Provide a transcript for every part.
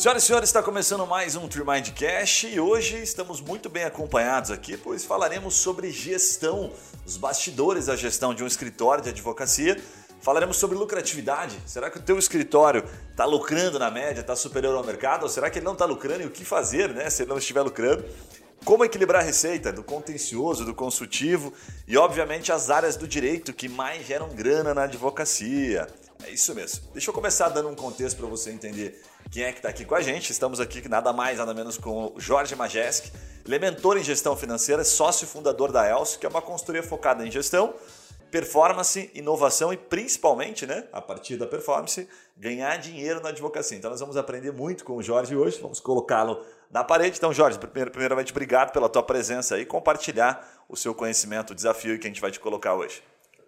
Senhoras e senhores, está começando mais um Trimind Cash e hoje estamos muito bem acompanhados aqui, pois falaremos sobre gestão, os bastidores da gestão de um escritório de advocacia. Falaremos sobre lucratividade. Será que o teu escritório está lucrando na média, está superior ao mercado? Ou será que ele não está lucrando e o que fazer né, se ele não estiver lucrando? Como equilibrar a receita do contencioso, do consultivo e, obviamente, as áreas do direito que mais geram grana na advocacia. É isso mesmo. Deixa eu começar dando um contexto para você entender quem é que está aqui com a gente. Estamos aqui nada mais, nada menos com o Jorge Majeski. Ele é mentor em gestão financeira, sócio fundador da Elcio, que é uma consultoria focada em gestão, performance, inovação e principalmente, né, a partir da performance, ganhar dinheiro na advocacia. Então nós vamos aprender muito com o Jorge hoje, vamos colocá-lo na parede. Então, Jorge, primeiramente, obrigado pela tua presença aí, compartilhar o seu conhecimento, o desafio que a gente vai te colocar hoje.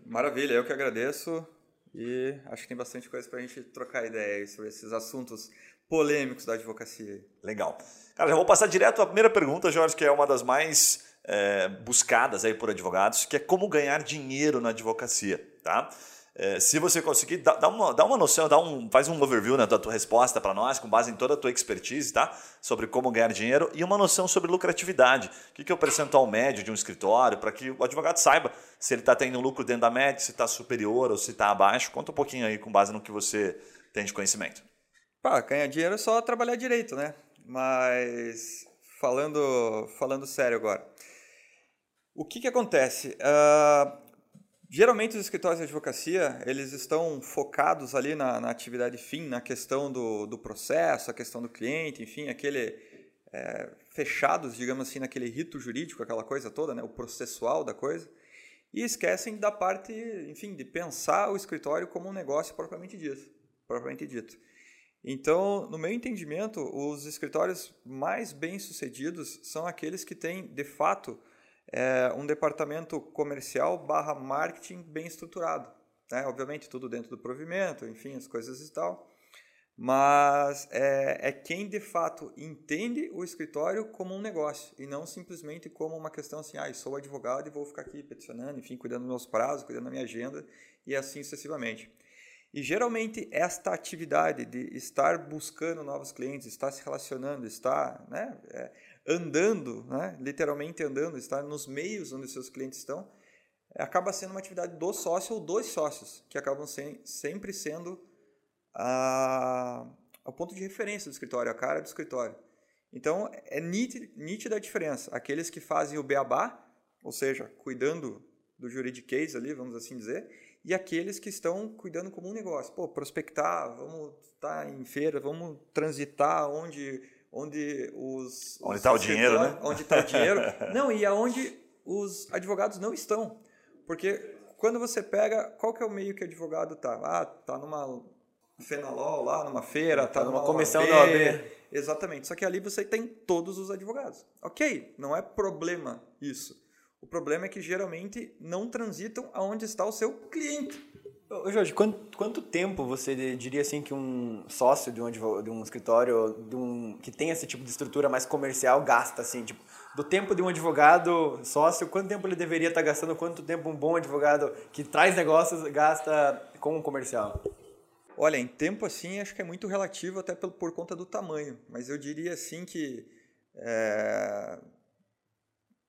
Maravilha, eu que agradeço e acho que tem bastante coisa para a gente trocar ideia sobre esses assuntos polêmicos da advocacia. Legal. Cara, já vou passar direto à primeira pergunta, Jorge, que é uma das mais é, buscadas aí por advogados, que é como ganhar dinheiro na advocacia, tá? É, se você conseguir, dá, dá, uma, dá uma noção, dá um, faz um overview né, da tua resposta para nós, com base em toda a tua expertise, tá? Sobre como ganhar dinheiro e uma noção sobre lucratividade. O que, que é o percentual médio de um escritório, para que o advogado saiba se ele está tendo lucro dentro da média, se está superior ou se está abaixo. Conta um pouquinho aí com base no que você tem de conhecimento. Pá, ganhar dinheiro é só trabalhar direito, né? Mas falando, falando sério agora. O que, que acontece? Uh, Geralmente os escritórios de advocacia, eles estão focados ali na, na atividade fim, na questão do, do, processo, a questão do cliente, enfim, aquele é, fechados, digamos assim, naquele rito jurídico, aquela coisa toda, né, o processual da coisa, e esquecem da parte, enfim, de pensar o escritório como um negócio propriamente dito, propriamente dito. Então, no meu entendimento, os escritórios mais bem-sucedidos são aqueles que têm, de fato, é, um departamento comercial barra marketing bem estruturado. Né? Obviamente, tudo dentro do provimento, enfim, as coisas e tal. Mas é, é quem de fato entende o escritório como um negócio e não simplesmente como uma questão assim, ah, sou advogado e vou ficar aqui peticionando, enfim, cuidando dos meus prazos, cuidando da minha agenda e assim sucessivamente. E geralmente esta atividade de estar buscando novos clientes, estar se relacionando, estar né, é, andando, né, literalmente andando, estar nos meios onde seus clientes estão, acaba sendo uma atividade do sócio ou dos sócios, que acabam sem, sempre sendo a, o ponto de referência do escritório, a cara do escritório. Então, é nítida a diferença. Aqueles que fazem o beabá, ou seja, cuidando do juridiquês ali, vamos assim dizer, e aqueles que estão cuidando como um negócio. Pô, prospectar, vamos estar tá em feira, vamos transitar onde onde os. Onde está o dinheiro, né? Onde está o dinheiro. não, e aonde os advogados não estão. Porque quando você pega. Qual que é o meio que o advogado está? Ah, está numa Fenalol lá, numa feira, está tá numa, numa comissão da OAB. Exatamente. Só que ali você tem todos os advogados. Ok, não é problema isso. O problema é que geralmente não transitam aonde está o seu cliente. Ô, Jorge, quanto, quanto, tempo você diria assim que um sócio de um, de um escritório de um, que tem esse tipo de estrutura mais comercial gasta assim, tipo, do tempo de um advogado sócio, quanto tempo ele deveria estar gastando, quanto tempo um bom advogado que traz negócios gasta com um comercial? Olha, em tempo assim, acho que é muito relativo até por, por conta do tamanho, mas eu diria assim que é,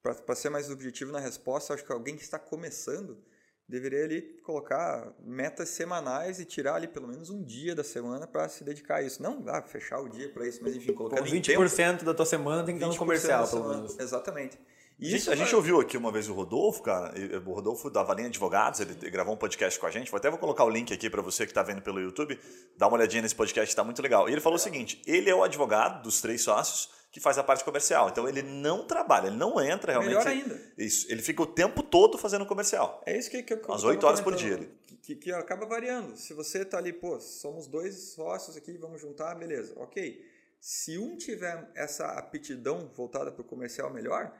para ser mais objetivo na resposta, acho que alguém que está começando deveria ali colocar metas semanais e tirar ali pelo menos um dia da semana para se dedicar a isso. Não ah, fechar o dia para isso, mas enfim, colocar 20% tempo, da tua semana tem que estar no comercial, pelo menos. Exatamente. Isso a gente ouviu aqui uma vez o Rodolfo, cara, o Rodolfo da Valinha Advogados, ele gravou um podcast com a gente, vou até vou colocar o link aqui para você que está vendo pelo YouTube, dá uma olhadinha nesse podcast, está muito legal. E ele falou o seguinte, ele é o advogado dos três sócios, que faz a parte comercial. Então ele não trabalha, ele não entra realmente. Melhor ainda. Isso. Ele fica o tempo todo fazendo comercial. É isso que, que eu Às 8 horas por dia. Que, que, acaba variando. Se você está ali, pô, somos dois sócios aqui, vamos juntar, beleza. Ok. Se um tiver essa aptidão voltada para o comercial melhor,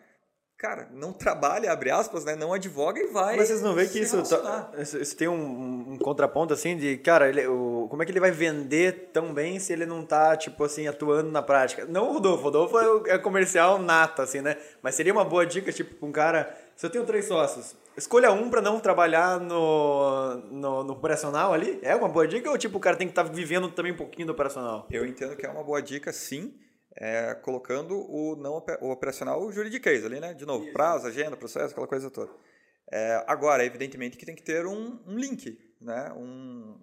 cara, não trabalha, abre aspas, né? Não advoga e vai. Mas vocês não veem que isso, tá- isso, tem um, um contraponto assim de, cara, ele, o, como é que ele vai vender tão bem se ele não tá, tipo assim, atuando na prática? Não o Rodolfo, o Rodolfo é, o- é comercial nato, assim, né? Mas seria uma boa dica, tipo, pra um cara, se eu tenho três sócios, escolha um pra não trabalhar no, no, no operacional ali? É uma boa dica ou, tipo, o cara tem que estar vivendo também um pouquinho do operacional? Eu entendo que é uma boa dica, sim, é, colocando o não o operacional juridiquês ali, né? De novo, prazo, agenda, processo, aquela coisa toda. É, agora, evidentemente que tem que ter um, um link, né? Um,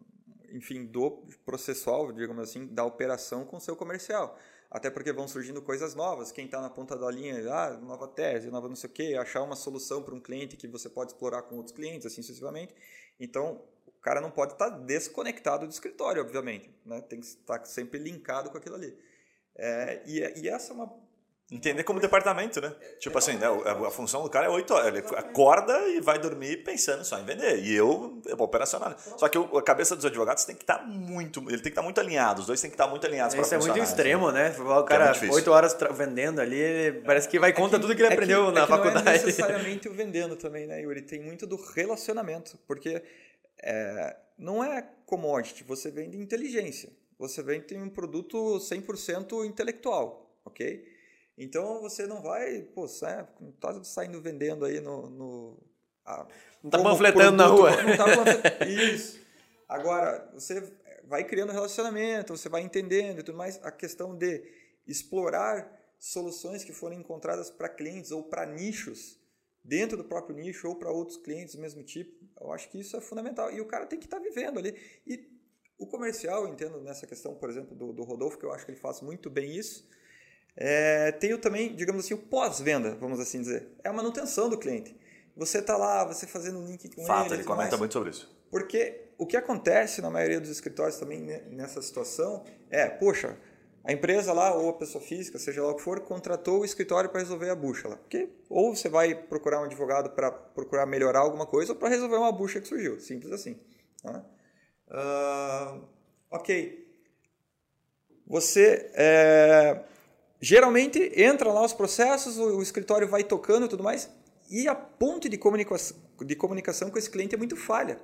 enfim, do processual, digamos assim, da operação com o seu comercial. Até porque vão surgindo coisas novas. Quem está na ponta da linha, ah, nova tese, nova não sei o quê, achar uma solução para um cliente que você pode explorar com outros clientes, assim sucessivamente. Então, o cara não pode estar desconectado do escritório, obviamente. Né? Tem que estar sempre linkado com aquilo ali. É, e, e essa é uma Entender como departamento, né? Tipo assim, né? a, a função do cara é 8 horas. Ele acorda e vai dormir pensando só em vender. E eu, eu vou operacional. Só que o- a cabeça dos advogados tem que estar muito. Ele tem que estar muito alinhado. Os dois têm que estar muito alinhados para Isso é muito extremo, né? O Que é cara, difícil. oito horas tra- vendendo ali, ele parece que vai contra tudo que ele aprendeu é na que Não é faculdade. necessariamente o vendendo também, né, Yuri? Tem muito do relacionamento, porque é, não é commodity, você vende inteligência. Você vende um produto 100% intelectual, ok? Então você não vai, pô, não tá saindo vendendo aí no. no a- Não tá panfletando na rua. Não tá panfletando. Isso. Agora, você vai criando relacionamento, você vai entendendo e tudo mais. A questão de explorar soluções que foram encontradas para clientes ou para nichos, dentro do próprio nicho ou para outros clientes do mesmo tipo, eu acho que isso é fundamental. E o cara tem que estar vivendo ali. E o comercial, entendo nessa questão, por exemplo, do, do Rodolfo, que eu acho que ele faz muito bem isso. É, tem o também, digamos assim, o pós-venda, vamos assim dizer. É a manutenção do cliente. Você está lá, você fazendo um link com Fato, ele. e ele comenta mais. muito sobre isso. Porque o que acontece na maioria dos escritórios também ne- nessa situação é, poxa, a empresa lá, ou a pessoa física, seja lá o que for, contratou o escritório para resolver a bucha lá. Porque ou você vai procurar um advogado para procurar melhorar alguma coisa, ou para resolver uma bucha que surgiu. Simples assim. né? Ah, ok. Você é, geralmente entra lá os processos, o, o escritório vai tocando e tudo mais, e a ponte de comunicação, de comunicação com esse cliente é muito falha.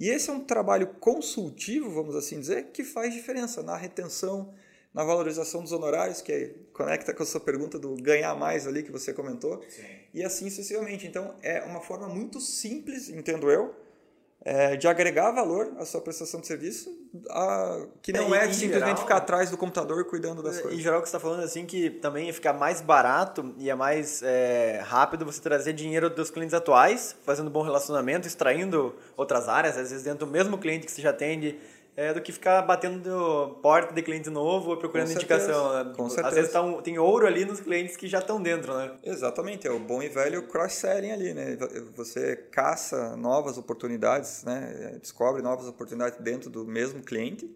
E esse é um trabalho consultivo, vamos assim dizer, que faz diferença na retenção, na valorização dos honorários, que é- conecta com a sua pergunta do ganhar mais ali que você comentou, e assim sucessivamente. Então, é uma forma muito simples, entendo eu, é, de agregar valor à sua prestação de serviço, a- que não É, é, em simplesmente geral- ficar atrás do computador cuidando das Em coisas. geral, o que você está falando assim que também fica mais barato e é mais é, rápido você trazer dinheiro dos clientes atuais, fazendo bom relacionamento, extraindo outras áreas, às vezes dentro do mesmo cliente que você já atende, é, do que ficar batendo porta de cliente novo ou procurando Com indicação. né? com Às certeza. vezes tá um- tem ouro ali nos clientes que já estão dentro, né? Exatamente, é o bom e velho cross-selling ali, né? Você caça novas oportunidades, né? Descobre novas oportunidades dentro do mesmo cliente,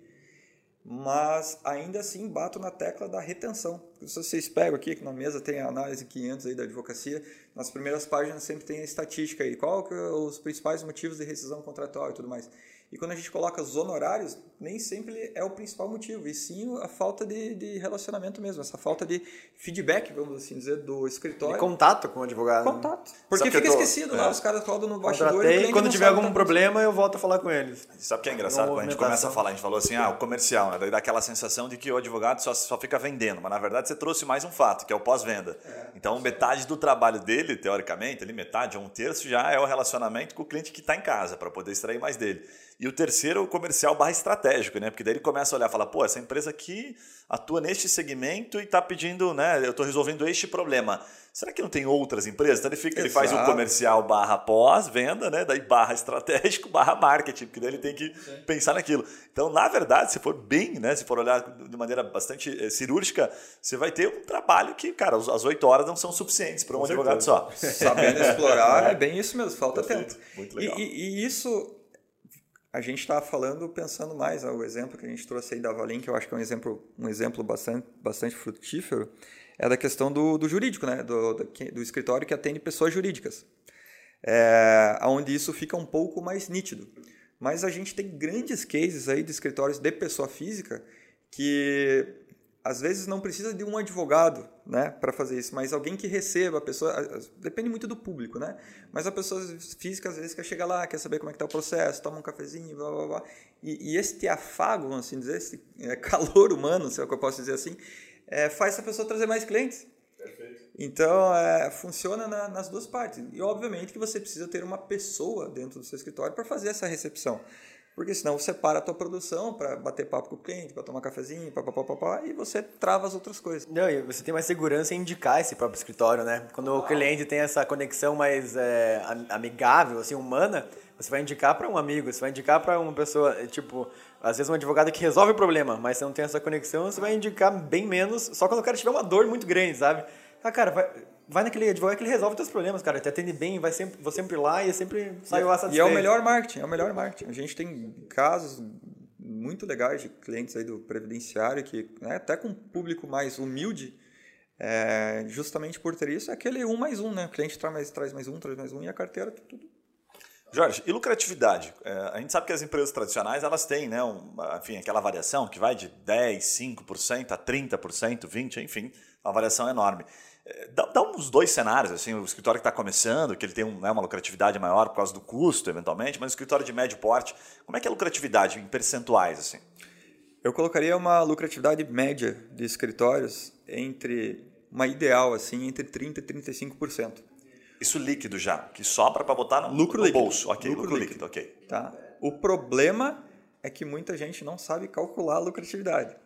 mas ainda assim bato na tecla da retenção. Se vocês pegam aqui, que na mesa tem a análise 500 aí da advocacia, nas primeiras páginas sempre tem a estatística aí, qual que é os principais motivos de rescisão contratual e tudo mais. E quando a gente coloca os honorários, nem sempre é o principal motivo, e sim a falta de, de relacionamento mesmo, essa falta de feedback, vamos assim dizer, do escritório. De contato com o advogado. Contato. Porque fica eu tô- esquecido é. lá, os caras rodam no bastidor. e quando tiver algum problema eu volto a falar com eles. Sabe o que é engraçado? Quando a gente começa a falar, a gente falou assim, ah, o comercial, né? Daí dá aquela sensação de que o advogado só, só fica vendendo, mas na verdade você trouxe mais um fato, que é o pós-venda. Então metade do trabalho dele, teoricamente, ali metade ou um terço já é o relacionamento com o cliente que está em casa, para poder extrair mais dele. E o terceiro é o comercial barra estratégico, né? Porque daí ele começa a olhar e fala, pô, essa empresa aqui atua neste segmento e está pedindo, né? Eu estou resolvendo este problema. Será que não tem outras empresas? Então ele, fica, ele faz o Exato. comercial barra pós-venda, né? Daí barra estratégico, barra marketing, porque daí ele tem que pensar naquilo. Então, na verdade, se for bem, né? Se for olhar de maneira bastante eh, cirúrgica, você vai ter um trabalho que, cara, as- oito horas não são suficientes para um advogado só. Sabendo explorar, é bem isso mesmo, falta Perfeito, tempo. muito E, legal. e- e isso, a gente está falando pensando mais, o exemplo que a gente trouxe aí da Valim, que eu acho que é um exemplo, um exemplo bastante, bastante frutífero, é da questão do, do jurídico, né? do, do, do escritório que atende pessoas jurídicas. É, onde isso fica um pouco mais nítido. Mas a gente tem grandes cases aí de escritórios de pessoa física que às vezes não precisa de um advogado, né, para fazer isso, mas alguém que receba a pessoa, depende muito do público, né? Mas a pessoa física às vezes quer chegar lá, quer saber como é que tá o processo, toma um cafezinho, blá blá blá. E, e este afago, vamos assim dizer, esse é, calor humano, se é o que eu posso dizer assim, é, faz essa pessoa trazer mais clientes. Perfeito. Então, é, funciona na, nas duas partes. E, obviamente, que você precisa ter uma pessoa dentro do seu escritório para fazer essa recepção. Porque senão você para a tua produção para bater papo com o cliente, para tomar cafezinho, papapá, e você trava as outras coisas. Não, e você tem mais segurança em indicar esse próprio escritório, né? Quando o cliente tem essa conexão mais é, amigável, assim, humana, você vai indicar para um amigo, você vai indicar para uma pessoa, é, tipo, às vezes um advogado que resolve o problema, mas você não tem essa conexão, você vai indicar bem menos, só quando o cara tiver uma dor muito grande, sabe? Ah, cara, vai, vai naquele advogado que ele resolve teus problemas, cara. Te atende bem, vai sempre, vou sempre lá e sempre saio lá satisfeito. E é o melhor marketing, é o melhor marketing. A gente tem casos muito legais de clientes aí do previdenciário que, né, até com um público mais humilde, é, justamente por ter isso, é aquele um mais um, né? O cliente traz mais, traz mais um, traz mais um e a carteira tudo Jorge, e lucratividade? É, a gente sabe que as empresas tradicionais elas têm né, uma, enfim, aquela variação que vai de 10, 5% a 30%, 20%, enfim, uma variação enorme. É, dá, dá, uns dois cenários, assim, o escritório que está começando, que ele tem um, né, uma lucratividade maior por causa do custo, eventualmente, mas o escritório de médio porte, como é que é a lucratividade em percentuais? assim? Eu colocaria uma lucratividade média de escritórios entre, uma ideal, assim, entre 30% e 35%. Isso líquido já, que sobra para botar no, lucro no líquido. bolso. Ok, lucro, lucro líquido. líquido, ok. Tá. O problema é que muita gente não sabe calcular a lucratividade.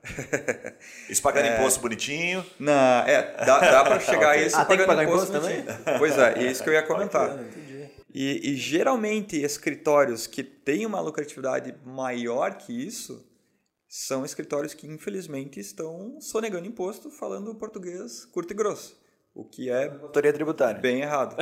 Isso pagando é... imposto bonitinho? Não, é, dá, dá para chegar okay. a isso ah, pagando tem que pagar imposto, imposto também? Pois é, é isso que eu ia comentar. E, e, geralmente escritórios que têm uma lucratividade maior que isso são escritórios que infelizmente estão sonegando imposto falando português curto e grosso. O que é. Autoria tributária. Bem errado.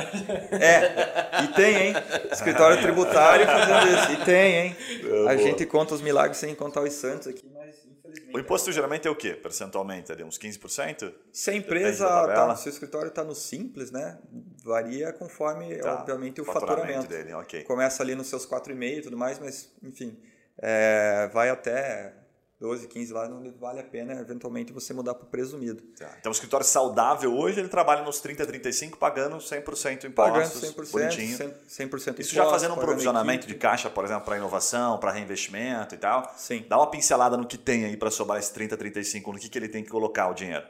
É, e tem, hein? Escritório tributário fazendo isso. E tem, hein? É, a gente conta os milagres sem contar os santos aqui, mas infelizmente. O imposto geralmente é o quê? Percentualmente? É de uns 15%? Se a empresa, tá, se o escritório está no simples, né? Varia conforme, tá, obviamente, o faturamento. faturamento. Dele, okay. Começa ali nos seus 4,5 e tudo mais, mas, enfim, é, vai até 12, 15 lá, não vale a pena eventualmente você mudar para o presumido. Tá. Então, o escritório saudável hoje, ele trabalha nos 30, 35, pagando 100% impostos. Pagando 100%, bonitinho. 100%, 100 impostos, Isso já fazendo um provisionamento de caixa, por exemplo, para inovação, para reinvestimento e tal. Sim. Dá uma pincelada no que tem aí para sobrar esse 30, 35, no que, que ele tem que colocar o dinheiro.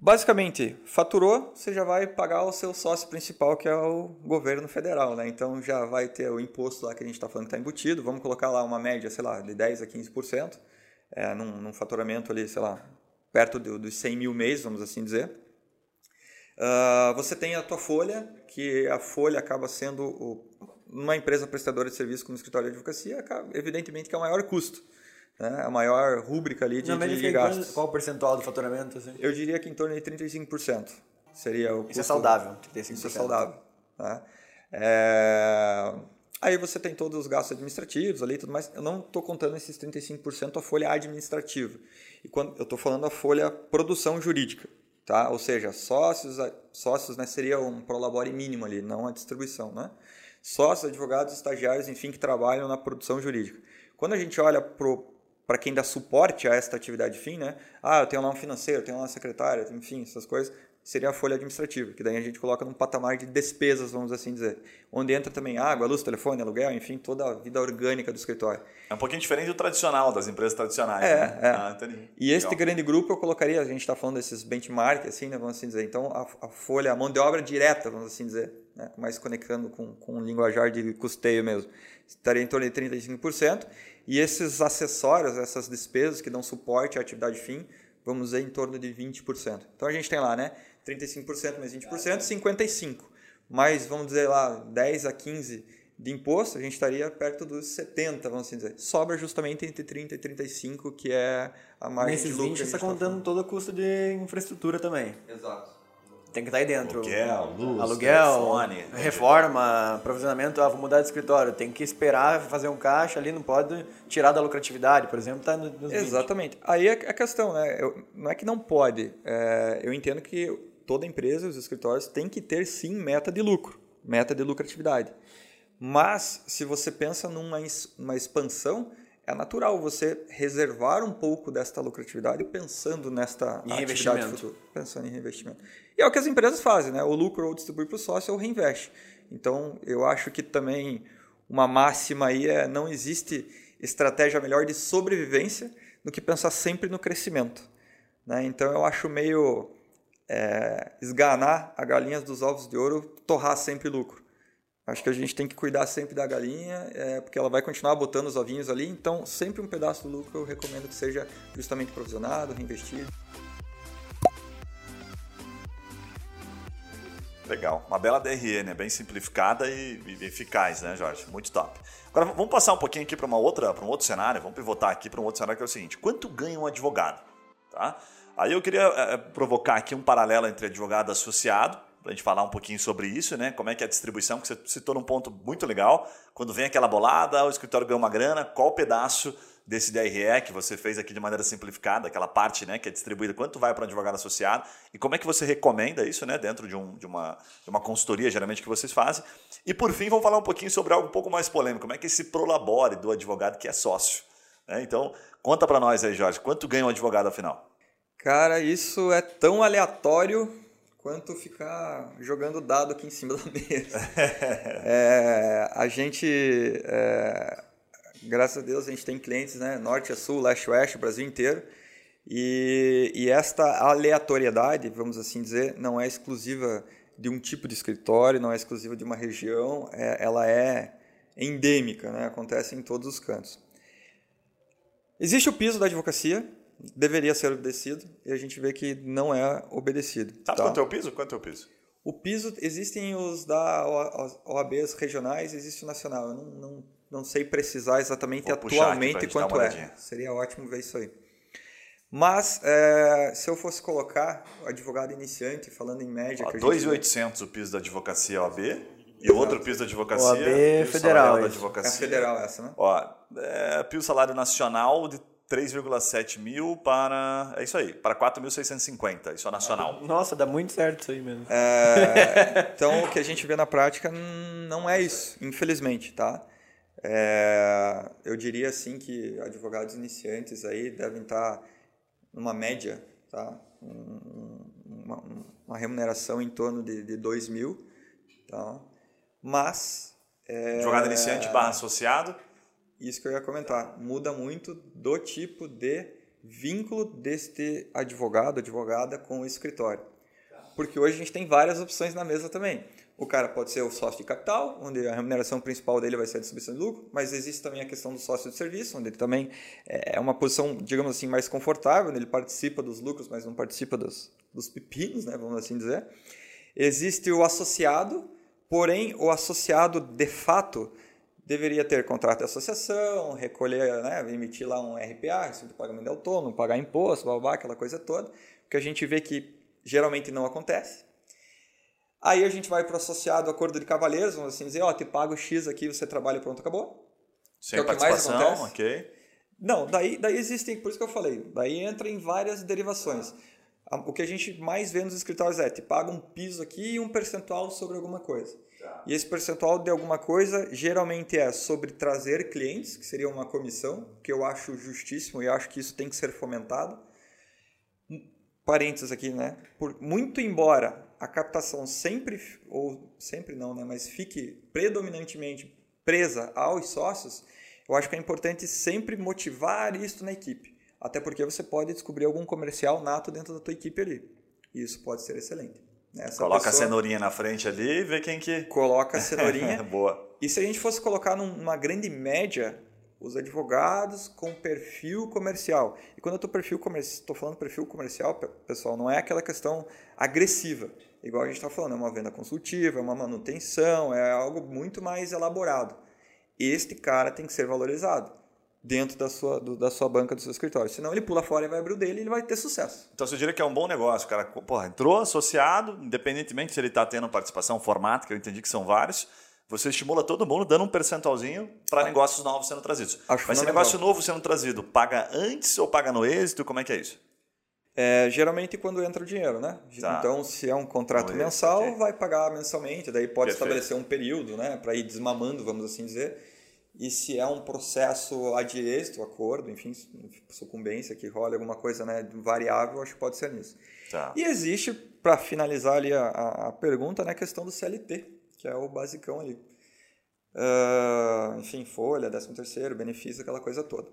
Basicamente, faturou, você já vai pagar o seu sócio principal, que é o governo federal, né? Então já vai ter o imposto lá que a gente está falando que está embutido, vamos colocar lá uma média, sei lá, de 10 a 15% é, num, num, faturamento ali, sei lá, perto do, dos 100 mil mês, vamos assim dizer. Uh, você tem a tua folha, que a folha acaba sendo o, uma empresa prestadora de serviço como escritório de advocacia, acaba, evidentemente que é o maior custo. Né? A maior rúbrica ali de, Não, de, de gastos. Qual o percentual do faturamento? Assim? Eu diria que em torno de 35%. Seria o Isso é saudável. 35%. Isso é saudável. Né? É... Aí você tem todos os gastos administrativos ali e tudo mais. Eu não estou contando esses 35% a folha administrativa. E quando eu estou falando a folha produção jurídica, tá? Ou seja, sócios, sócios né, seria um prolabore mínimo ali, não a distribuição, né? Sócios, advogados, estagiários, enfim, que trabalham na produção jurídica. Quando a gente olha para quem dá suporte a esta atividade fim, né? Ah, eu tenho lá um financeiro, eu tenho lá uma secretária, enfim, essas coisas seria a folha administrativa, que daí a gente coloca num patamar de despesas, vamos assim dizer, onde entra também água, luz, telefone, aluguel, enfim, toda a vida orgânica do escritório. É um pouquinho diferente do tradicional, das empresas tradicionais. É, né? é. Ah, e este grande grupo eu colocaria, a gente está falando desses benchmark, assim, né, vamos assim dizer, então a, a, folha, a mão de obra direta, vamos assim dizer, né, mais conectando com, com um linguajar de custeio mesmo, estaria em torno de 35%, e esses acessórios, essas despesas que dão suporte à atividade fim, vamos dizer, em torno de 20%. Então a gente tem lá, né, 35% mais 20%, 55%. Mais, vamos dizer lá, 10 a 15% de imposto, a gente estaria perto dos 70%, vamos assim dizer. Sobra justamente entre 30% e 35%, que é a margem Nesses de lucro. 20% você está contando tá todo o custo de infraestrutura também. Exato. Tem que estar tá aí dentro. Aluguel, luz, aluguel, telefone, reforma, aprovisionamento. Ah, vou mudar de escritório. Tem que esperar fazer um caixa ali, não pode tirar da lucratividade, por exemplo, está nos Exatamente. 20. Aí é a questão, né? Eu, não é que não pode. É, eu entendo que toda empresa, os escritórios, têm que ter sim meta de lucro, meta de lucratividade. Mas, se você pensa numa uma expansão, é natural você reservar um pouco desta lucratividade pensando nesta Em atividade futura, pensando em reinvestimento. E é o que as empresas fazem, né? O lucro ou distribui para o sócio ou reinveste. Então, eu acho que também uma máxima aí é não existe estratégia melhor de sobrevivência do que pensar sempre no crescimento. Né? Então, eu acho meio é, esganar a galinha dos ovos de ouro, torrar sempre lucro. Acho que a gente tem que cuidar sempre da galinha, é, porque ela vai continuar botando os ovinhos ali. Então, sempre um pedaço do lucro eu recomendo que seja justamente provisionado, reinvestido. Legal. Uma bela DRE, né? Bem simplificada e, e eficaz, né, Jorge? Muito top. Agora vamos passar um pouquinho aqui para uma outra, para um outro cenário. Vamos pivotar aqui para um outro cenário que é o seguinte: quanto ganha um advogado? Tá? Aí eu queria é, provocar aqui um paralelo entre advogado e associado, para a gente falar um pouquinho sobre isso, né? Como é que é a distribuição, que você citou num ponto muito legal. Quando vem aquela bolada, o escritório ganha uma grana, qual pedaço desse DRE que você fez aqui de maneira simplificada, aquela parte né, que é distribuída, quanto vai para um advogado associado e como é que você recomenda isso né, dentro de, um, de, uma, de uma consultoria, geralmente, que vocês fazem. E por fim, vamos falar um pouquinho sobre algo um pouco mais polêmico, como é que esse prolabore do advogado que é sócio. Né? Então, conta para nós aí, Jorge, quanto ganha um advogado afinal? Cara, isso é tão aleatório quanto ficar jogando dado aqui em cima da mesa. é, a gente, é, graças a Deus, a gente tem clientes, né, norte a sul, leste a oeste, Brasil inteiro. E, e esta aleatoriedade, vamos assim dizer, não é exclusiva de um tipo de escritório, não é exclusiva de uma região, é, ela é endêmica, né, acontece em todos os cantos. Existe o piso da advocacia, deveria ser obedecido e a gente vê que não é obedecido. Sabe tá? quanto é o piso? Quanto é o piso? O piso, existem os da OABs regionais, existe o nacional. Eu não, não, não sei precisar exatamente Vou atualmente quanto é. Seria ótimo ver isso aí. Mas, é, se eu fosse colocar o advogado iniciante, falando em média... Ó, que a gente vê- 2.800 o piso da advocacia OAB e o outro piso da advocacia... OAB federal, da. É advocacia. a federal essa, né? Ó, é, piso salário nacional de 3,7 mil para... É isso aí, para 4.650, isso é nacional. Nossa, dá muito certo isso aí mesmo. É, então, o que a gente vê na prática não é isso, infelizmente, tá? É, eu diria assim que advogados iniciantes aí devem estar numa média, tá? Um- Uma, uma remuneração em torno de, de 2 mil, tá? Mas... é, Advogado iniciante barra associado, isso que eu ia comentar. Muda muito do tipo de vínculo deste advogado, advogada com o escritório. Porque hoje a gente tem várias opções na mesa também. O cara pode ser o sócio de capital, onde a remuneração principal dele vai ser a distribuição de lucro, mas existe também a questão do sócio de serviço, onde ele também é uma posição, digamos assim, mais confortável, onde ele participa dos lucros, mas não participa dos, dos pepinos, né, vamos assim dizer. Existe o associado, porém o associado de fato deveria ter contrato de associação, recolher, né, emitir lá um RPA, recibo de pagamento de autônomo, pagar imposto, blá, blá, blá, aquela coisa toda, que a gente vê que geralmente não acontece. Aí a gente vai para o associado acordo de cavalheiros, vamos assim dizer, ó, te pago X aqui, você trabalha, pronto, acabou. sem é o que mais participação, acontece. ok. Não, daí, daí existem, por isso que eu falei, daí entra em várias derivações. A- O que a gente mais vê nos escritórios é, te paga um piso aqui e um percentual sobre alguma coisa. E esse percentual de alguma coisa geralmente é sobre trazer clientes, que seria uma comissão, que eu acho justíssimo e acho que isso tem que ser fomentado. Parênteses aqui, né? Por, muito embora a captação sempre, ou sempre não, né? Mas fique predominantemente presa aos sócios, eu acho que é importante sempre motivar isso na equipe. Até porque você pode descobrir algum comercial nato dentro da tua equipe ali. E isso pode ser excelente. Essa Coloca a pessoa cenourinha na frente ali e vê quem que... Coloca a cenourinha. Boa. E se a gente fosse colocar numa grande média os advogados com perfil comercial. E quando eu estou perfil comercial, estou falando perfil comercial, pe- pessoal, não é aquela questão agressiva. Igual a gente está falando, é uma venda consultiva, é uma manutenção, é algo muito mais elaborado. Este cara tem que ser valorizado dentro da sua, do- da sua banca, do seu escritório. Senão ele pula fora e vai abrir o dele e ele vai ter sucesso. Então você diria que é um bom negócio, o cara porra, entrou associado, independentemente se ele está tendo participação, formato, que eu entendi que são vários, você estimula todo mundo dando um percentualzinho para negócios novos sendo trazidos. Acho Mas se negócio novo sendo trazido, paga antes ou paga no êxito? Como é que é isso? É, geralmente quando entra o dinheiro, né? Tá. Então, se é um contrato mensal, ok. vai pagar mensalmente, daí pode Perfeito. estabelecer um período, né, para ir desmamando, vamos assim dizer. E se é um processo ad êxito, acordo, enfim, sucumbência que rola alguma coisa né, variável, acho que pode ser nisso. Tá. E existe, para finalizar ali a, a, pergunta, né, a questão do CLT, que é o basicão ali. Uh, enfim, folha, 13 terceiro, benefício, aquela coisa toda.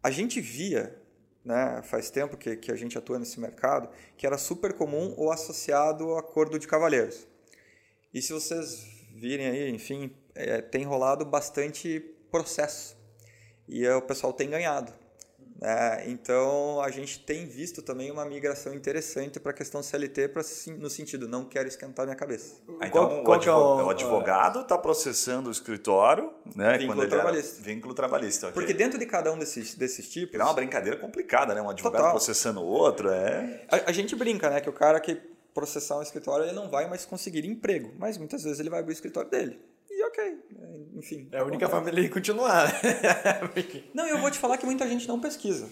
A gente via, né, faz tempo que, que a gente atua nesse mercado, que era super comum o associado ao acordo de cavalheiros. E se vocês virem aí, enfim, é, tem rolado bastante processo. E o pessoal tem ganhado. É, então a gente tem visto também uma migração interessante para a questão CLT pra, no sentido não quero esquentar minha cabeça. Ah, então qual, qual o, advogado, é o, o advogado está processando o escritório, né? Vínculo trabalhista. Era, vínculo trabalhista. Okay. Porque dentro de cada um desses, desses tipos. É uma brincadeira complicada, né? Um advogado Total. processando o outro é. A, a, gente brinca, né? Que o cara que processar um escritório ele não vai mais conseguir emprego, mas muitas vezes ele vai abrir o escritório dele ok, enfim. É a única forma dele continuar. não, eu vou te falar que muita gente não pesquisa.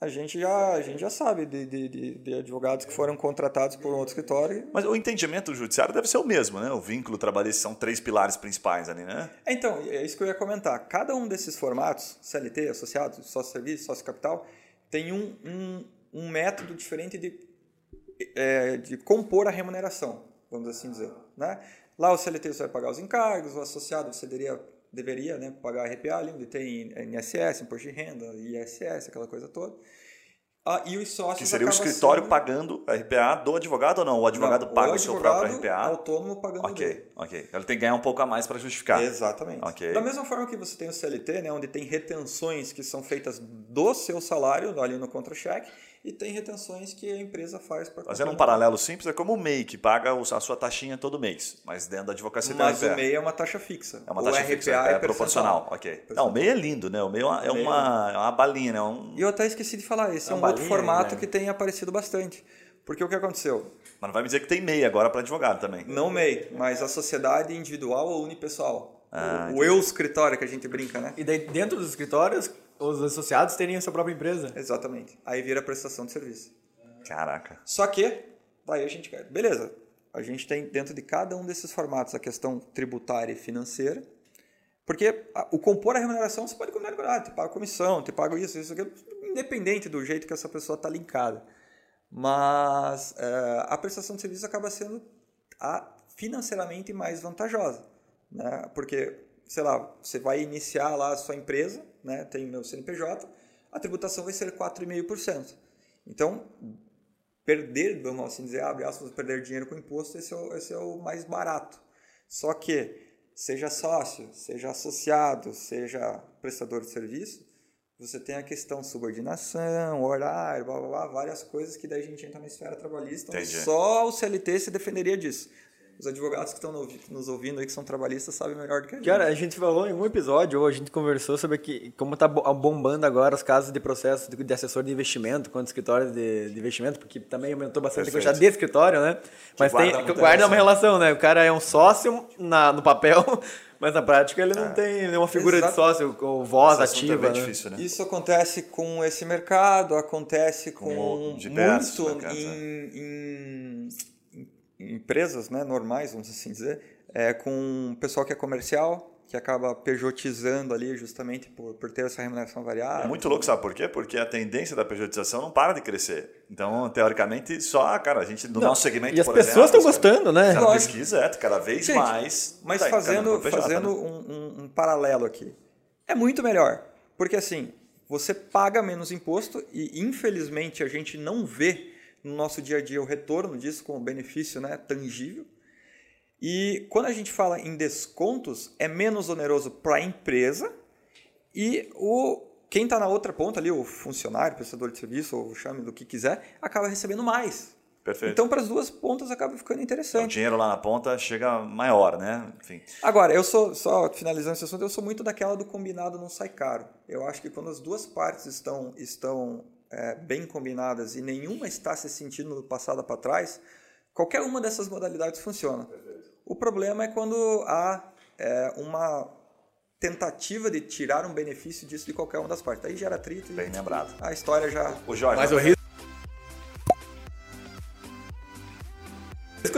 A gente já, a gente já sabe de, de, de, advogados que foram contratados por um outro escritório. Mas o entendimento judiciário deve ser o mesmo, né? O vínculo trabalhista são três pilares principais ali, né? É, então, é isso que eu ia comentar. Cada um desses formatos, CLT, associado, sócio-serviço, sócio-capital, tem um, um, um método diferente de, é, de compor a remuneração, vamos assim dizer. Né? Lá o CLT você vai pagar os encargos, o associado você deveria, deveria né, pagar RPA, ali onde tem INSS, Imposto de Renda, ISS, aquela coisa toda. Ah, e os sócios Que seria o escritório sendo... pagando RPA do advogado ou não? O advogado não, paga o, o seu próprio RPA? autônomo pagando Ok, dele. ok. Ele tem que ganhar um pouco a mais para justificar. Exatamente. Okay. Da mesma forma que você tem o CLT, né, onde tem retenções que são feitas do seu salário ali no contra-cheque, e tem retenções que a empresa faz para Fazendo um paralelo simples, é como o MEI, que paga a sua taxinha todo mês, mas dentro da advocacia Mas o MEI é uma taxa fixa. É uma taxa o fixa, RPA é, é proporcional. Ok. Não, o MEI é lindo, né? O MEI é uma, é uma, é uma balinha, né? Um... E eu até esqueci de falar, esse é, é um balinha, outro formato né? que tem aparecido bastante. Porque o que aconteceu? Mas não vai me dizer que tem MEI agora para advogado também. Não MEI, mas a sociedade individual ou unipessoal. Ah, o, o eu escritório que a gente brinca, né? E daí dentro dos escritórios, os associados teriam a sua própria empresa. Exatamente. Aí vira prestação de serviço. Caraca. Só que, daí a gente quer. Beleza. A gente tem dentro de cada um desses formatos a questão tributária e financeira. Porque o compor a remuneração você pode combinar com ah, te pago comissão, te pago isso, isso, aquilo, independente do jeito que essa pessoa está linkada. Mas é, a prestação de serviço acaba sendo a, financeiramente mais vantajosa. Né? Porque, sei lá, você vai iniciar lá a sua empresa, né? tem meu CNPJ, a tributação vai ser 4,5%. Então, perder, vamos assim dizer, abre aspas, perder dinheiro com imposto, esse é, o, esse é o mais barato. Só que, seja sócio, seja associado, seja prestador de serviço, você tem a questão subordinação, horário, blá, blá, blá, várias coisas que daí a gente entra na esfera trabalhista, só o CLT se defenderia disso. Os advogados que estão nos ouvindo aí, que são trabalhistas, sabem melhor do que a gente. Cara, a gente falou em um episódio, ou a gente conversou sobre que, como está bombando agora os casos de processo de, de assessor de investimento quanto escritório de, de, investimento, porque também aumentou bastante Perfeito. a quantidade de escritório, né? Mas que guarda tem, guarda uma relação, né? O cara é um sócio na, no papel, mas na prática ele não é. tem nenhuma figura Exato. de sócio com voz Esse ativa. É né? difícil, né? Isso acontece com esse mercado, acontece com, com muito mercados, em, é. em empresas né, normais, vamos assim dizer, é, com pessoal que é comercial, que acaba pejotizando ali justamente por, por ter essa remuneração variável. É muito louco, sabe por quê? Porque a tendência da pejotização não para de crescer. Então, teoricamente, só, cara, a gente, no não, nosso segmento, E as pessoas estão gostando, né? A pesquisa é cada vez gente, mais. Mas tá fazendo, fazendo né? um, um, um paralelo aqui. É muito melhor. Porque assim, você paga menos imposto e, infelizmente, a gente não vê no nosso dia a dia o retorno disso com o benefício né, tangível. E quando a gente fala em descontos, é menos oneroso para a empresa e o quem está na outra ponta ali, o funcionário, prestador de serviço, ou chame do que quiser, acaba recebendo mais. Perfeito. Então, para as duas pontas acaba ficando interessante. O dinheiro lá na ponta chega maior, né? Enfim. Agora, eu sou, só finalizando esse assunto, eu sou muito daquela do combinado não sai caro. Eu acho que quando as duas partes estão, estão é, bem combinadas e nenhuma está se sentindo passada para trás, qualquer uma dessas modalidades funciona. O problema é quando há é, uma tentativa de tirar um benefício disso de qualquer uma das partes. Aí gera atrito e bem lembrado. a história já... O Jorge, Mas o risco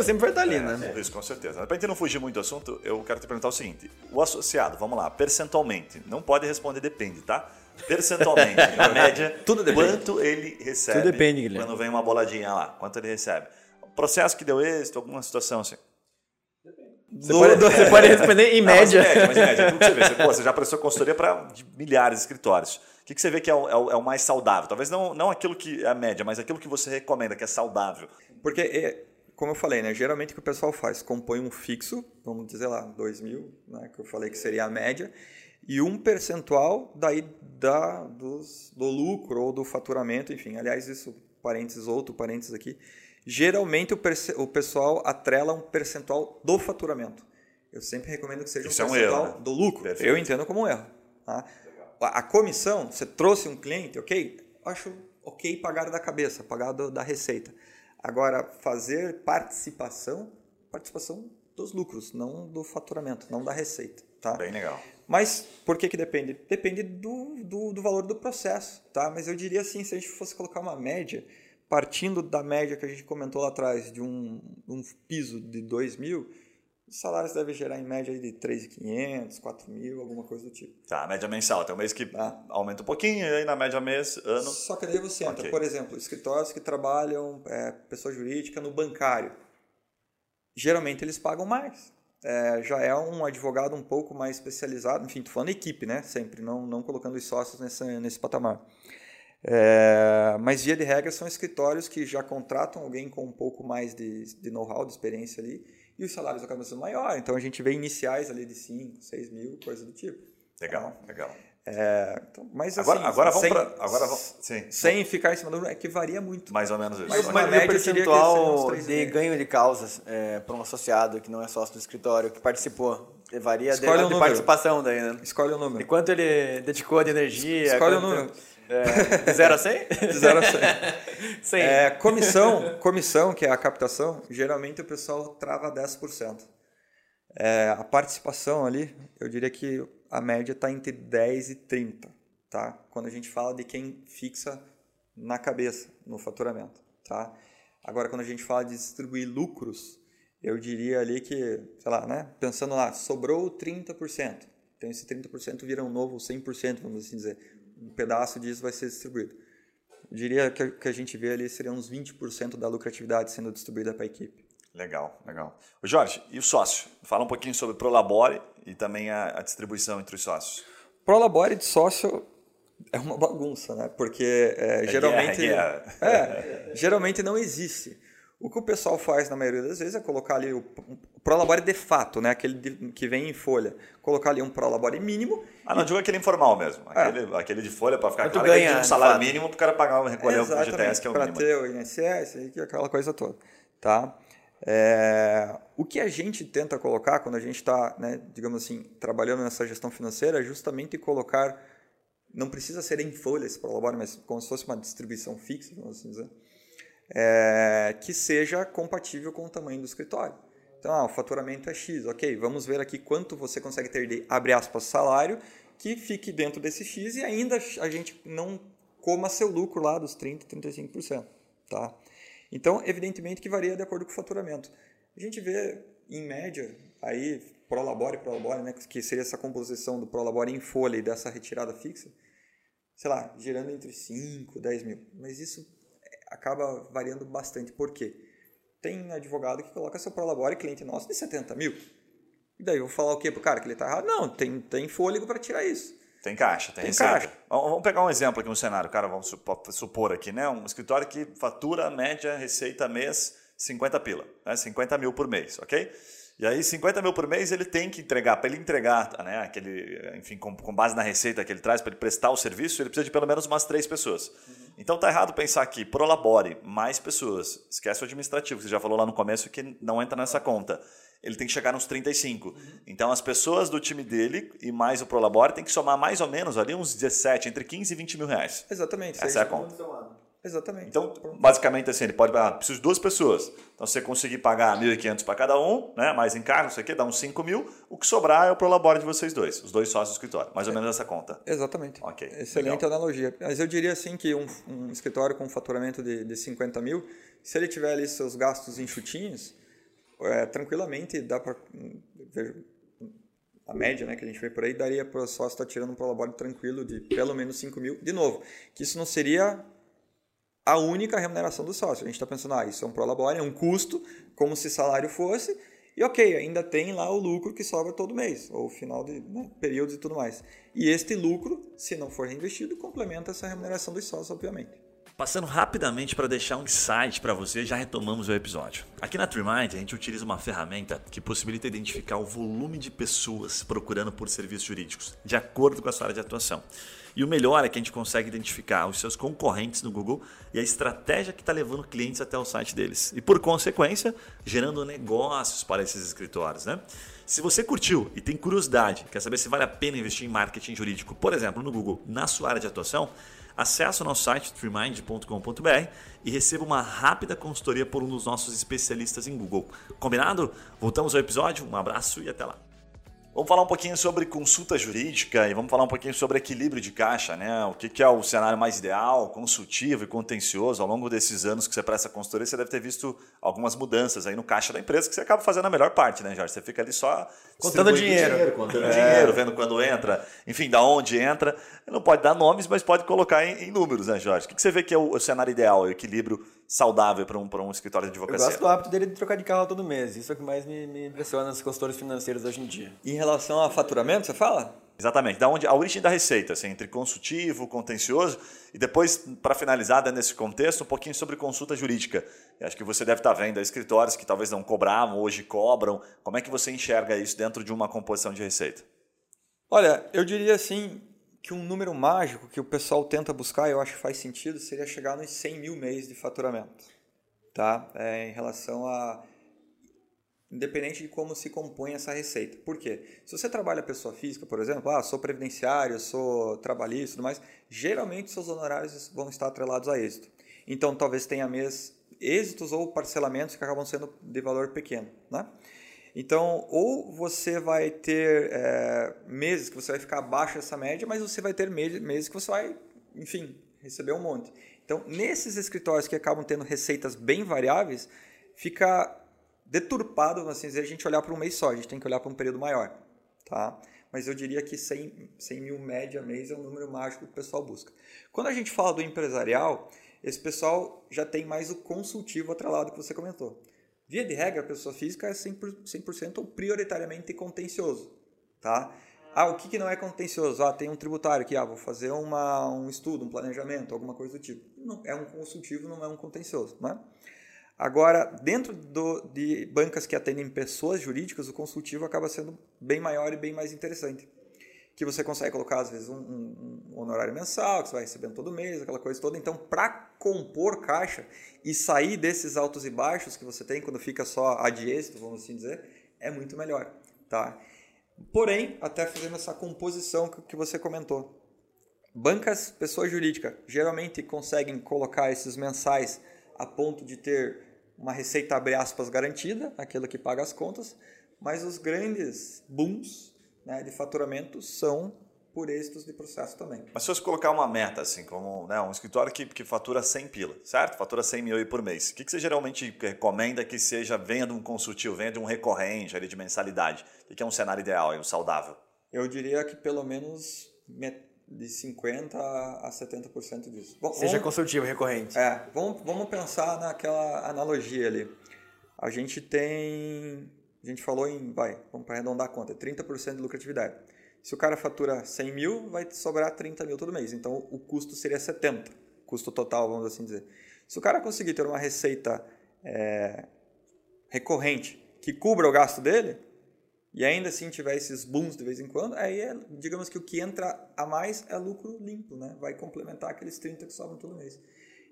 sempre vai estar ali, né? Isso, com certeza. Pra gente não fugir muito do assunto, eu quero te perguntar o seguinte: o associado, vamos lá, percentualmente, não pode responder depende, tá? Percentualmente, na média, Tudo depende. quanto ele recebe Tudo depende, Guilherme. quando vem uma boladinha lá, quanto ele recebe. Processo que deu êxito, alguma situação assim. Você, pode, você pode responder em Não, mas média. em média, mas em média, tudo que você vê. Você, pô, você já prestou consultoria para milhares de escritórios. O que, que você vê que é o, é o- é o mais saudável? Talvez não, não aquilo que é a média, mas aquilo que você recomenda, que é saudável. Porque, é, como eu falei, né, geralmente o que o pessoal faz, compõe um fixo, vamos dizer lá, 2 mil, né, que eu falei que seria a média, e um percentual daí da, dos, do lucro ou do faturamento, enfim. Aliás, isso, parênteses, outro parênteses aqui. Geralmente o, o pessoal atrela um percentual do faturamento. Eu sempre recomendo que seja Isso um é um percentual erro, né? do lucro. Perfeito. Eu entendo como um erro. Tá? A, a comissão, você trouxe um cliente, ok? Acho ok pagar da cabeça, pagar do- da receita. Agora, fazer participação, participação dos lucros, não do faturamento, não da receita. Tá? Bem legal. Mas por que, que depende? Depende do, do, do valor do processo, tá? Mas eu diria assim, se a gente fosse colocar uma média, partindo da média que a gente comentou lá atrás, de um, um piso de 2 mil, os salários devem gerar em média de 3.500, 4 mil, alguma coisa do tipo. Tá, a média mensal. Tem um mês que Tá. aumenta um pouquinho, e aí na média mês, ano. Só que daí você entra, Ok. por exemplo, escritórios que trabalham, é, pessoa jurídica no bancário. Geralmente eles pagam mais. É, já é um advogado um pouco mais especializado, enfim, tô falando equipe, né? Sempre, não, não colocando os sócios nesse, nesse patamar. É, mas, via de regra, são escritórios que já contratam alguém com um pouco mais de, de know-how, de experiência ali, e os salários acabam sendo maiores. Então, a gente vê iniciais ali de 5, 6 mil, coisa do tipo. Legal, legal. É, então, mas, Agora, assim, agora vamos sem- para. Agora vamos. Sim, sem ficar em cima do é que varia muito. mais ou menos isso. Mas, o média, percentual de ganho de causas para um associado que não é sócio do escritório, que participou, varia de, Escolhe um de número. participação daí, né? Escolhe o De número. quanto ele dedicou de energia. Escolhe o quanto- número. É, de 0 a 100? De 0 a 100. 100. É, comissão, comissão, que é a captação, geralmente o pessoal trava 10%. É, a participação ali, eu diria que a média está entre 10 e 30, tá? Quando a gente fala de quem fixa na cabeça, no faturamento, tá? Agora, quando a gente fala de distribuir lucros, eu diria ali que, sei lá, né? Pensando lá, sobrou 30%. Então, esse 30% vira um novo 100%, vamos assim dizer. Um pedaço disso vai ser distribuído. Eu diria que o que a gente vê ali seria uns 20% da lucratividade sendo distribuída para a equipe. Legal, legal. Ô Jorge, e o sócio? Fala um pouquinho sobre Prolabore e também a, a distribuição entre os sócios. Prolabore de sócio é uma bagunça, né? Porque é, geralmente guerra. É, geralmente não existe. O que o pessoal faz na maioria das vezes é colocar ali o, o Prolabore de fato, né? Aquele de- que vem em folha. Colocar ali um Prolabore mínimo Ah, não, digo aquele informal mesmo. É. Aquele, aquele de folha para ficar claro. ganha, um salário fato. mínimo para o cara pagar, recolher o Exatamente, FGTS, que é o para mínimo. ter o INSS, é aquela coisa toda, tá? É, o que a gente tenta colocar quando a gente está, né, digamos assim, trabalhando nessa gestão financeira é justamente colocar, não precisa ser em folha esse prolabore, mas como se fosse uma distribuição fixa, vamos assim dizer, é, que seja compatível com o tamanho do escritório. Então, ah, o faturamento é X, ok, vamos ver aqui quanto você consegue ter de, abre aspas, salário, que fique dentro desse X e ainda a gente não coma seu lucro lá dos 30%, 35%. Tá? Então, evidentemente que varia de acordo com o faturamento. A gente vê, em média, aí, Prolabore Prolabore, né, que seria essa composição do Prolabore em folha e dessa retirada fixa, sei lá, girando entre 5 e 10 mil. Mas isso é, acaba variando bastante. Por quê? Tem advogado que coloca seu Prolabore, cliente nosso, de 70 mil. E daí eu vou falar o quê pro cara? Que ele está errado? Não, tem, tem fôlego para tirar isso. Tem caixa, tem, Tem receita. caixa. Vamos pegar um exemplo aqui no cenário, cara, vamos supo- supor aqui, né? Um escritório que fatura média receita mês 50 pila, né? 50 mil por mês, ok? E aí 50 mil por mês ele tem que entregar, para ele entregar, né? Aquele, enfim, com, com base na receita que ele traz para ele prestar o serviço, ele precisa de pelo menos umas três pessoas. Então tá errado pensar que prolabore mais pessoas. Esquece o administrativo, que você já falou lá no começo que não entra nessa conta ele tem que chegar nos 35. Então, as pessoas do time dele e mais o Prolabore tem que somar mais ou menos ali uns 17, entre 15 e 20 mil reais. Exatamente. Essa é a conta. Exatamente. Então, basicamente assim, ele pode, ah, preciso de duas pessoas. Então, se você conseguir pagar 1.500 para cada um, né, mais encargo, isso aqui, dá uns 5 mil, o que sobrar é o Prolabore de vocês dois, os dois sócios do escritório. Mais ou menos essa conta. Exatamente. Ok, Excelente legal. analogia. Mas eu diria assim que um, um escritório com faturamento de, de 50 mil, se ele tiver ali seus gastos enxutinhos, é, tranquilamente dá para a média né, que a gente vê por aí, daria para o sócio estar tá tirando um prolabore tranquilo de pelo menos 5 mil. De novo, que isso não seria a única remuneração do sócio. A gente está pensando, ah, isso é um prolabore, é um custo, como se salário fosse, e ok, ainda tem lá o lucro que sobra todo mês, ou final de né, períodos e tudo mais. E este lucro, se não for reinvestido, complementa essa remuneração dos sócios, obviamente. Passando rapidamente para deixar um insight para você, já retomamos o episódio. Aqui na TreeMind a gente utiliza uma ferramenta que possibilita identificar o volume de pessoas procurando por serviços jurídicos, de acordo com a sua área de atuação. E o melhor é que a gente consegue identificar os seus concorrentes no Google e a estratégia que está levando clientes até o site deles. E por consequência, gerando negócios para esses escritórios. Né? Se você curtiu e tem curiosidade, quer saber se vale a pena investir em marketing jurídico, por exemplo, no Google, na sua área de atuação, acesse o nosso site freemind.com.br e receba uma rápida consultoria por um dos nossos especialistas em Google. Combinado? Voltamos ao episódio, um abraço e até lá. Vamos falar um pouquinho sobre consulta jurídica e vamos falar um pouquinho sobre equilíbrio de caixa, né? O que é o cenário mais ideal, consultivo e contencioso. Ao longo desses anos que você presta consultoria, você deve ter visto algumas mudanças aí no caixa da empresa que você acaba fazendo a melhor parte, né, Jorge? Você fica ali só contando dinheiro, dinheiro contando é. dinheiro, vendo quando entra, enfim, da onde entra. Não pode dar nomes, mas pode colocar em, em números, né, Jorge? O que você vê que é o, o cenário ideal, o equilíbrio saudável para um, um escritório de advocacia? Eu gosto do hábito dele de trocar de carro todo mês. Isso é o que mais me, me impressiona nos consultores financeiros hoje em dia. Em relação a faturamento, você fala? Exatamente. Da onde a origem da receita, assim, entre consultivo, contencioso e depois, para finalizar nesse contexto, um pouquinho sobre consulta jurídica. Eu acho que você deve estar tá vendo escritórios que talvez não cobravam, hoje cobram. Como é que você enxerga isso dentro de uma composição de receita? Olha, eu diria assim que um número mágico que o pessoal tenta buscar, eu acho que faz sentido, seria chegar nos 100 mil mês de faturamento. Tá? É, em relação a independente de como se compõe essa receita. Por quê? Se você trabalha pessoa física, por exemplo, ah, sou previdenciário, sou trabalhista tudo mais, geralmente seus honorários vão estar atrelados a êxito. Então, talvez tenha mês êxitos ou parcelamentos que acabam sendo de valor pequeno, né? Então, ou você vai ter é, meses que você vai ficar abaixo dessa média, mas você vai ter meses que você vai, enfim, receber um monte. Então, nesses escritórios que acabam tendo receitas bem variáveis, fica deturpado, assim dizer, a gente olhar para um mês só, a gente tem que olhar para um período maior, tá? Mas eu diria que 100, 100 mil média mês é o número mágico que o pessoal busca. Quando a gente fala do empresarial, esse pessoal já tem mais o consultivo atrelado que você comentou. Via de regra, a pessoa física é 100%, 100 ou prioritariamente contencioso, tá? Ah, o que, que não é contencioso? Ah, tem um tributário que, ah, vou fazer uma, um estudo, um planejamento, alguma coisa do tipo. Não, é um consultivo, não é um contencioso, né? Agora, dentro do, de bancas que atendem pessoas jurídicas, o consultivo acaba sendo bem maior e bem mais interessante. Que você consegue colocar, às vezes, um, um, um honorário mensal, que você vai recebendo todo mês, aquela coisa toda. Então, para compor caixa e sair desses altos e baixos que você tem quando fica só a de êxito, vamos assim dizer, é muito melhor. Tá? Porém, até fazendo essa composição que, você comentou. Bancas, pessoa jurídica, geralmente conseguem colocar esses mensais a ponto de ter uma receita abre aspas garantida, aquilo que paga as contas, mas os grandes booms né, de faturamento são por êxitos de processo também. Mas se você colocar uma meta, assim, como né, um escritório que, que fatura 100 pila, certo? Fatura 100 mil por mês. O que, que você geralmente recomenda que seja, venha de um consultivo, venha de um recorrente ali de mensalidade? O que é um cenário ideal e um saudável? Eu diria que pelo menos de 50% a 70% disso. Bom, Seja vamos, consultivo, recorrente. É, vamos, vamos pensar naquela analogia ali. A gente tem, a gente falou em, vai, vamos para arredondar a conta, 30% de lucratividade. Se o cara fatura 100 mil, vai sobrar 30 mil todo mês. Então, o custo seria 70, custo total, vamos assim dizer. Se o cara conseguir ter uma receita é, recorrente que cubra o gasto dele, e ainda assim tiver esses booms de vez em quando, aí é, digamos que o que entra a mais é lucro limpo, né? Vai complementar aqueles 30 que sobram todo mês.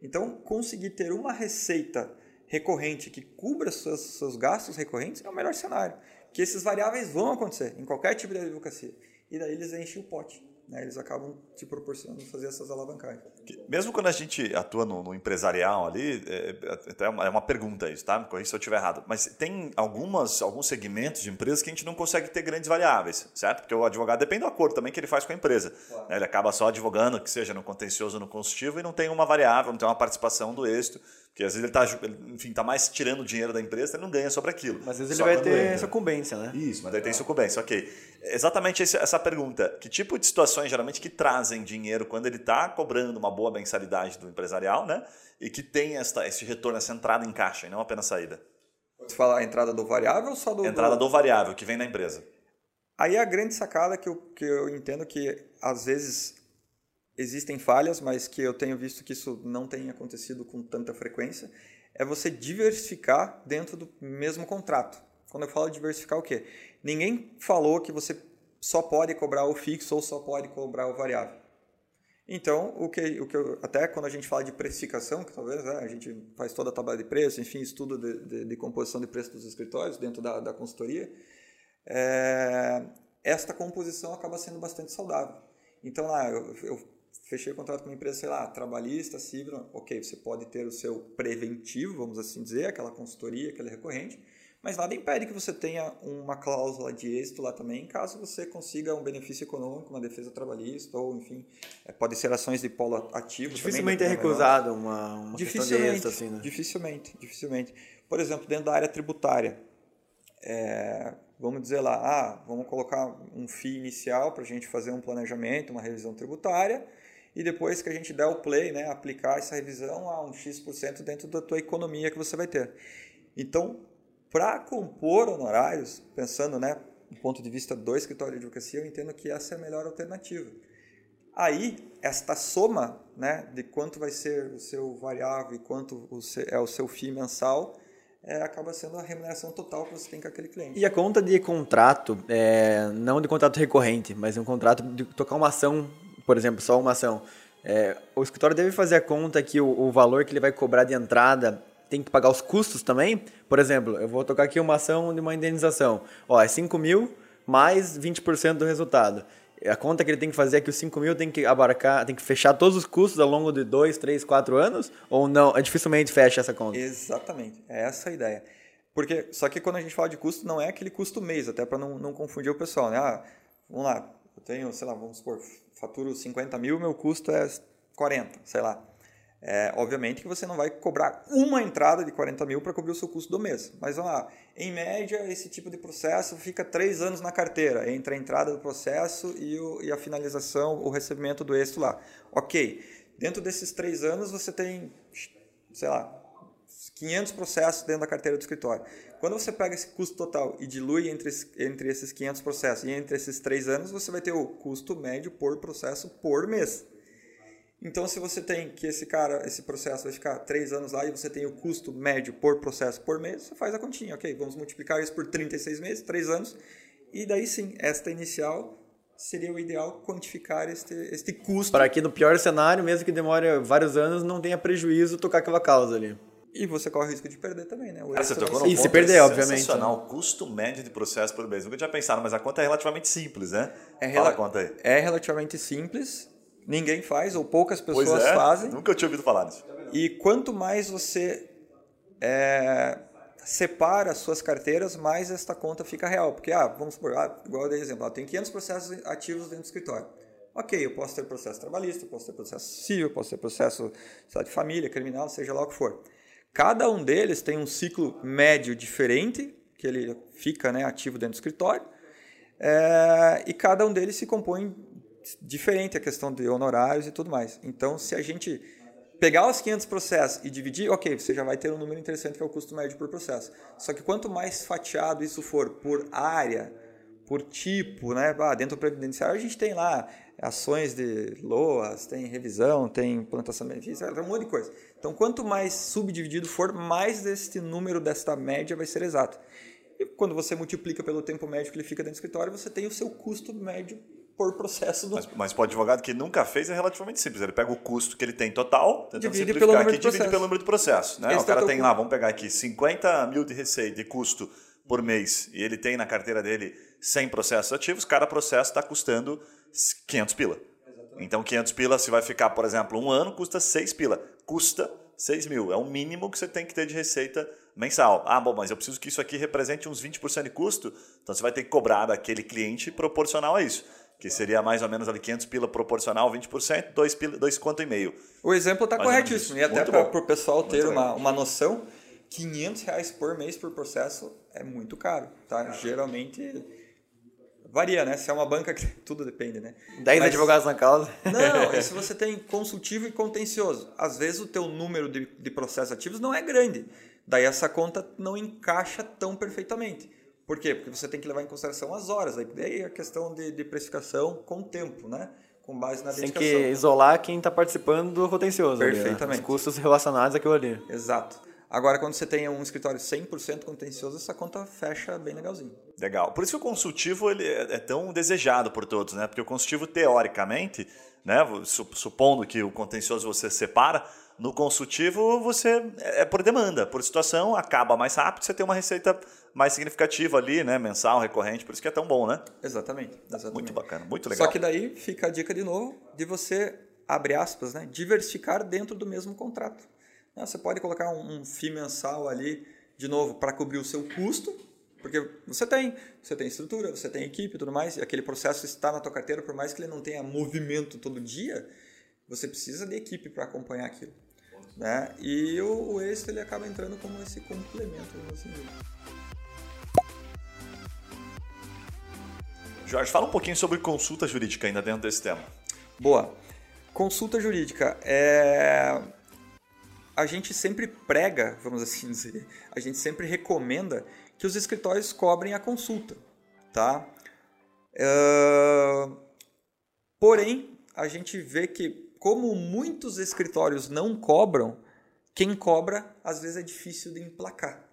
Então, conseguir ter uma receita recorrente que cubra seus, seus gastos recorrentes é o melhor cenário. Que esses variáveis vão acontecer em qualquer tipo de advocacia. E daí eles enchem o pote. Né? Eles acabam te proporcionando fazer essas alavancagens. Mesmo quando a gente atua no, no empresarial ali, é, é, é, uma pergunta isso, tá? Me corrija se eu estiver errado. Mas tem algumas, alguns segmentos de empresas que a gente não consegue ter grandes variáveis, certo? Porque o advogado depende do acordo também que ele faz com a empresa. Claro. Ele acaba só advogando, que seja no contencioso ou no consultivo, e não tem uma variável, não tem uma participação do êxito Porque às vezes ele está enfim, tá mais tirando dinheiro da empresa, ele não ganha sobre aquilo. Mas às vezes Só ele vai ter entra. sucumbência, né? Isso, mas daí tem sucumbência, ok. Exatamente essa pergunta. Que tipo de situações geralmente que trazem dinheiro quando ele está cobrando uma boa mensalidade do empresarial, né? E que tem esta, esse retorno, essa entrada em caixa e não apenas saída. Você fala a entrada do variável ou só do. Entrada do variável que vem na empresa. Aí a grande sacada que eu, que eu entendo que às vezes existem falhas, mas que eu tenho visto que isso não tem acontecido com tanta frequência, é você diversificar dentro do mesmo contrato. Quando eu falo diversificar, o quê? Ninguém falou que você só pode cobrar o fixo ou só pode cobrar o variável. Então, o que, o que eu, até quando a gente fala de precificação, que talvez né, a gente faz toda a tabela de preço, enfim, estudo de, de, de composição de preço dos escritórios dentro da, da consultoria, é, esta composição acaba sendo bastante saudável. Então, lá, eu, eu fechei o contrato com uma empresa, sei lá, trabalhista, civil, ok, você pode ter o seu preventivo, vamos assim dizer, aquela consultoria, aquele recorrente, mas nada impede que você tenha uma cláusula de êxito lá também, caso você consiga um benefício econômico, uma defesa trabalhista, ou enfim, é, pode ser ações de polo ativo. Dificilmente é também, dependendo recusado uma, uma questão de Dificilmente, êxito, assim, né? dificilmente, dificilmente. Por exemplo, dentro da área tributária, é, vamos dizer lá, ah, vamos colocar um FII inicial para a gente fazer um planejamento, uma revisão tributária, e depois que a gente der o play, né, aplicar essa revisão a um X% dentro da tua economia que você vai ter. Então, para compor honorários, pensando né, do ponto de vista do escritório de advocacia, eu entendo que essa é a melhor alternativa. Aí, esta soma né, de quanto vai ser o seu variável e quanto é o seu FII mensal, é, acaba sendo a remuneração total que você tem com aquele cliente. E a conta de contrato, é, não de contrato recorrente, mas um contrato de tocar uma ação, por exemplo, só uma ação. É, o escritório deve fazer a conta que o, o valor que ele vai cobrar de entrada tem que pagar os custos também. Por exemplo, eu vou tocar aqui uma ação de uma indenização. Ó, é 5 mil mais 20% do resultado. A conta que ele tem que fazer é que os 5 mil tem que abarcar, tem que fechar todos os custos ao longo de 2, 3, 4 anos? Ou não? Dificilmente fecha essa conta. Exatamente, é essa a ideia. Porque, só que quando a gente fala de custo, não é aquele custo mês, até para não, não confundir o pessoal, né? Ah, vamos lá, eu tenho, sei lá, vamos supor, faturo 50 mil, meu custo é 40, sei lá. É, obviamente que você não vai cobrar uma entrada de 40 mil para cobrir o seu custo do mês. Mas vamos lá, em média, esse tipo de processo fica três anos na carteira, entre a entrada do processo e, o, e a finalização, o recebimento do êxito lá. Ok, dentro desses três anos você tem, sei lá, 500 processos dentro da carteira do escritório. Quando você pega esse custo total e dilui entre, entre esses 500 processos e entre esses três anos, você vai ter o custo médio por processo por mês. Então, se você tem que esse cara, esse processo vai ficar três anos lá e você tem o custo médio por processo por mês, você faz a continha, ok? Vamos multiplicar isso por 36 meses, três anos, e daí sim, esta inicial seria o ideal quantificar este, este custo. Para que no pior cenário, mesmo que demore vários anos, não tenha prejuízo tocar aquela causa ali. E você corre o risco de perder também, né? O Ah, você tocou no E se perder, é obviamente, sensacional. O custo médio de processo por mês. Nunca tinha pensado, mas a conta é relativamente simples, né? É, Fala rela- a conta aí. é relativamente simples, ninguém faz, ou poucas pessoas Pois é, fazem. nunca tinha ouvido falar nisso. E quanto mais você é, separa as suas carteiras, mais esta conta fica real. Porque, ah, vamos supor, ah, igual eu dei exemplo, ah, tem 500 processos ativos dentro do escritório. Ok, eu posso ter processo trabalhista, posso ter processo civil, posso ter processo sei lá, de família, criminal, seja lá o que for. Cada um deles tem um ciclo médio diferente, que ele fica né, ativo dentro do escritório, é, e cada um deles se compõe diferente a questão de honorários e tudo mais. Então, se a gente pegar os 500 processos e dividir, ok, você já vai ter um número interessante que é o custo médio por processo. Só que quanto mais fatiado isso for por área, por tipo, né? Ah, dentro do previdenciário a gente tem lá ações de LOAS, tem revisão, tem plantação de benefícios, tem um monte de coisa. Então, quanto mais subdividido for, mais deste número desta média vai ser exato. E quando você multiplica pelo tempo médio que ele fica dentro do escritório, você tem o seu custo médio por processo do Mas, mas para o advogado que nunca fez é relativamente simples. Ele pega o custo que ele tem total, tentando Divide simplificar pelo número aqui, de divide pelo número de processos. Né? Esse O é o cara tem lá, vamos pegar aqui, 50 mil de receita, de custo por mês, e ele tem na carteira dele 100 processos ativos, cada processo está custando 500 pila. Então 500 pila, se vai ficar, por exemplo, um ano, custa 6 pila. Custa 6 mil. É o mínimo que você tem que ter de receita mensal. Ah, bom, mas eu preciso que isso aqui represente uns 20% de custo, então você vai ter que cobrar daquele cliente proporcional a isso. que seria mais ou menos ali 500 pila proporcional, 20%, 2, pila, 2 conto e meio. O exemplo está corretíssimo. isso. E até para o pessoal ter Muito uma, uma noção, 500 reais por mês por processo é muito caro. Tá? Geralmente varia, né? Se é uma banca que tudo depende, né? 10 Mas- advogados na causa. Não, e se você tem consultivo e contencioso, às vezes o teu número de, de processos ativos não é grande. Daí essa conta não encaixa tão perfeitamente. Por quê? Porque você tem que levar em consideração as horas. Aí daí a questão de, de precificação com o tempo, né? Com base na Tem que dedicação. isolar quem está participando do contencioso. ali, né? Perfeitamente. Os custos relacionados àquilo ali. Exato. Agora, quando você tem um escritório 100% contencioso, essa conta fecha bem legalzinho. Legal. Por isso que o consultivo ele é é tão desejado por todos, né? Porque o consultivo, teoricamente, né, su- supondo que o contencioso você separa, no consultivo você é é por demanda, por situação, acaba mais rápido, você tem uma receita mais significativa ali, né, mensal, recorrente, por isso que é tão bom, né? Exatamente. exatamente. Muito bacana, muito legal. Só que daí fica a dica de novo de você, abre aspas, né, diversificar dentro do mesmo contrato. Você pode colocar um, um FII mensal ali, de novo, para cobrir o seu custo, porque você tem, você tem estrutura, você tem equipe e tudo mais, e aquele processo está na tua carteira, por mais que ele não tenha movimento todo dia, você precisa de equipe para acompanhar aquilo. Né? E o, o extra ele acaba entrando como esse complemento. assim. Jorge, fala um pouquinho sobre consulta jurídica ainda dentro desse tema. Boa. Consulta jurídica. É... A gente sempre prega, vamos assim dizer, a gente sempre recomenda que os escritórios cobrem a consulta, tá? É, Porém, a gente vê que, como muitos escritórios não cobram, quem cobra, às vezes é difícil de emplacar.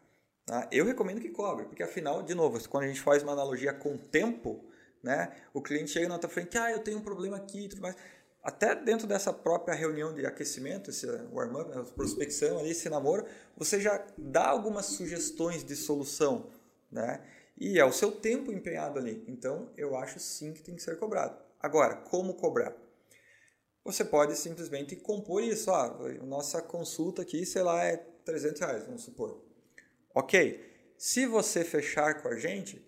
Tá? Eu recomendo que cobre, porque afinal, de novo, quando a gente faz uma analogia com o tempo, né, o cliente chega na tua frente, ah, eu tenho um problema aqui e tudo mais. Até dentro dessa própria reunião de aquecimento, esse warm-up, prospecção, ali, esse namoro, você já dá algumas sugestões de solução, né? E é o seu tempo empenhado ali. Então, eu acho sim que tem que ser cobrado. Agora, como cobrar? Você pode simplesmente compor isso. Ah, nossa consulta aqui, sei lá, é 300 reais, vamos supor. Ok. Se você fechar com a gente,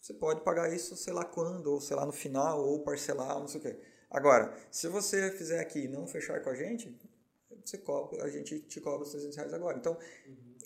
você pode pagar isso, sei lá quando, ou sei lá no final, ou parcelar, não sei o quê. Agora, se você fizer aqui e não fechar com a gente, você cobra, a gente te cobra os 300 reais agora. Então,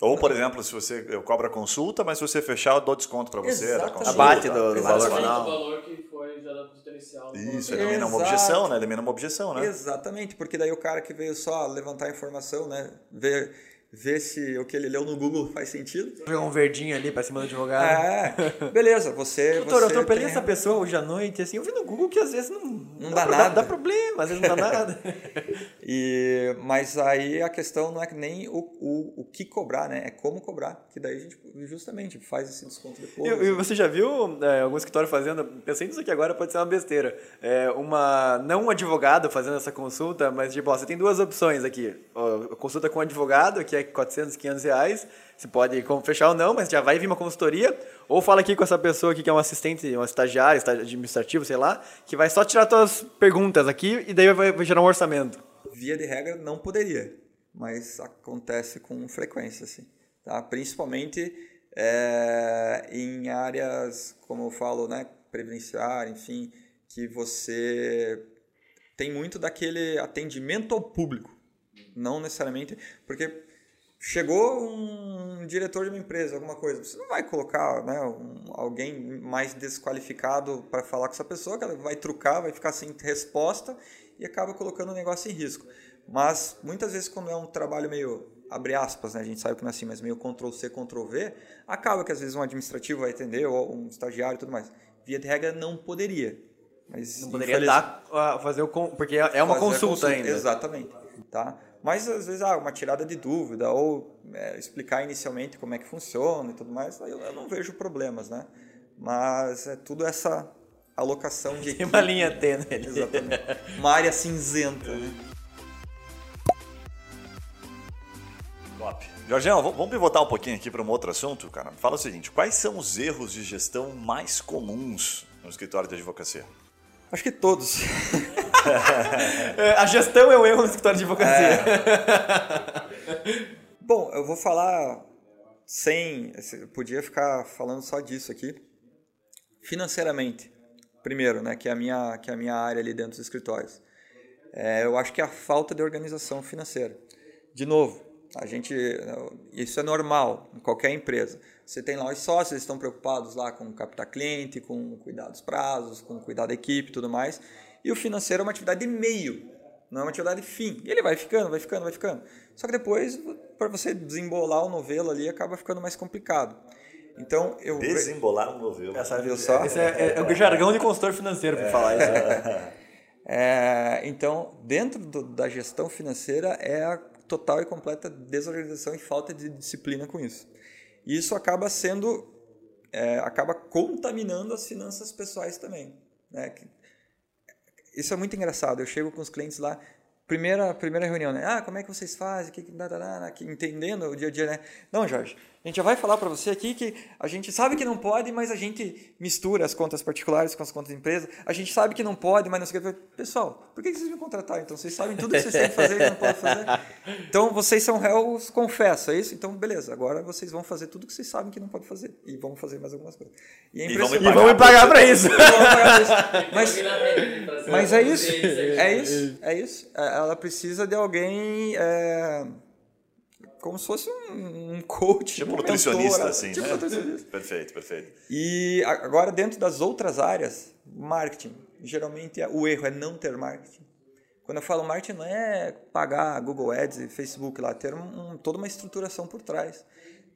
Ou, por exemplo, se você eu cobro a consulta, mas se você fechar, eu dou desconto para você. Abate do- do valor final. o valor que foi já inicial. Isso, Exato. elimina uma objeção, né? Elimina uma objeção, né? Exatamente, porque daí o cara que veio só levantar a informação, né, ver, ver se o que ele leu no Google faz sentido. Jogar um verdinho ali pra cima do advogado. É, beleza, você. Doutor, eu você atropelei tem- essa pessoa hoje à noite, assim, eu vi no Google que às vezes não, não, dá pro- nada. Dá, problema, às vezes não dá nada. E, mas aí a questão não é nem o, o, o que cobrar, né? É como cobrar. Que daí a gente justamente faz esse desconto depois. E, e você já viu é, algum escritório fazendo, pensei nisso aqui agora, pode ser uma besteira, é, uma, não um advogado fazendo essa consulta, mas tipo, ó, você tem duas opções aqui, Ó, consulta com um advogado, que é 400, 500 reais, você pode fechar ou não, mas já vai vir uma consultoria, ou fala aqui com essa pessoa aqui que é um assistente, um estagiário, administrativo, sei lá, que vai só tirar suas perguntas aqui e daí vai, vai gerar um orçamento. Via de regra, não poderia, mas acontece com frequência, assim, tá? Principalmente é, em áreas, como eu falo, né, previdenciária, enfim, que você tem muito daquele atendimento ao público, não necessariamente, porque chegou um diretor de uma empresa, alguma coisa, você não vai colocar né, um- alguém mais desqualificado para falar com essa pessoa, que ela vai trucar, vai ficar sem resposta e acaba colocando o negócio em risco. Mas muitas vezes quando é um trabalho meio abre aspas, né, a gente sabe que não é assim, mas meio Ctrl C, Ctrl V, acaba que às vezes um administrativo vai atender ou um estagiário e tudo mais. Via de regra não poderia. Mas Não poderia dar, fazer o, porque é uma fazer a consulta, ainda. Exatamente. Tá? Mas às vezes ah, uma tirada de dúvida ou é, explicar inicialmente como é que funciona e tudo mais, aí eu, eu não vejo problemas, né? Mas é tudo essa alocação de Tem equipe. uma linha tênue ali. Exatamente. Uma área cinzenta, né? Top. Jorgeão, vamos pivotar um pouquinho aqui para um outro assunto, cara. Fala o seguinte: quais são os erros de gestão mais comuns no escritório de advocacia? Acho que todos. É, A gestão é um erro no escritório de advocacia. Bom, eu vou falar sem. Eu podia ficar falando só disso aqui. Financeiramente, primeiro, né, que é a minha, que é a minha área ali dentro dos escritórios. É, eu acho que é a falta de organização financeira. De novo, a gente, isso é normal em qualquer empresa. Você tem lá os sócios, eles estão preocupados lá com captar cliente, com cuidar dos prazos, com cuidar da equipe tudo mais. E o financeiro é uma atividade de meio, não é uma atividade de fim. E ele vai ficando, vai ficando, vai ficando. Só que depois, para você desembolar o novelo ali, acaba ficando mais complicado. Então, eu... Desembolar um novelo. Essa viu só? Esse é, é, o jargão de consultor financeiro para falar isso. É, então, dentro do, da gestão financeira é a total e completa desorganização e falta de disciplina com isso. E isso acaba sendo, é, acaba contaminando as finanças pessoais também. Né? Isso é muito engraçado. Eu chego com os clientes lá, primeira, primeira reunião, né? Ah, como é que vocês fazem? Que, que, entendendo o dia a dia, né? Não, Jorge, a gente já vai falar para você aqui que a gente sabe que não pode, mas a gente mistura as contas particulares com as contas de empresa. A gente sabe que não pode, mas não sei o que. Pessoal, por que vocês me contrataram? Então, vocês sabem tudo que vocês têm que fazer e não podem fazer. Então, vocês são réus, confesso, é isso? Então, beleza. Agora vocês vão fazer tudo que vocês sabem que não pode fazer. E vão fazer mais algumas coisas. E, e, vão, me pagar, e vão me pagar para isso. mas, mas é isso. É isso. É isso. Ela precisa de alguém... É, como se fosse um, um coach. Tipo um nutricionista, assim, tipo né? Nutricionista. Perfeito, perfeito. E agora, dentro das outras áreas, marketing. Geralmente o erro é não ter marketing. Quando eu falo marketing, não é pagar Google Ads e Facebook lá, ter um, toda uma estruturação por trás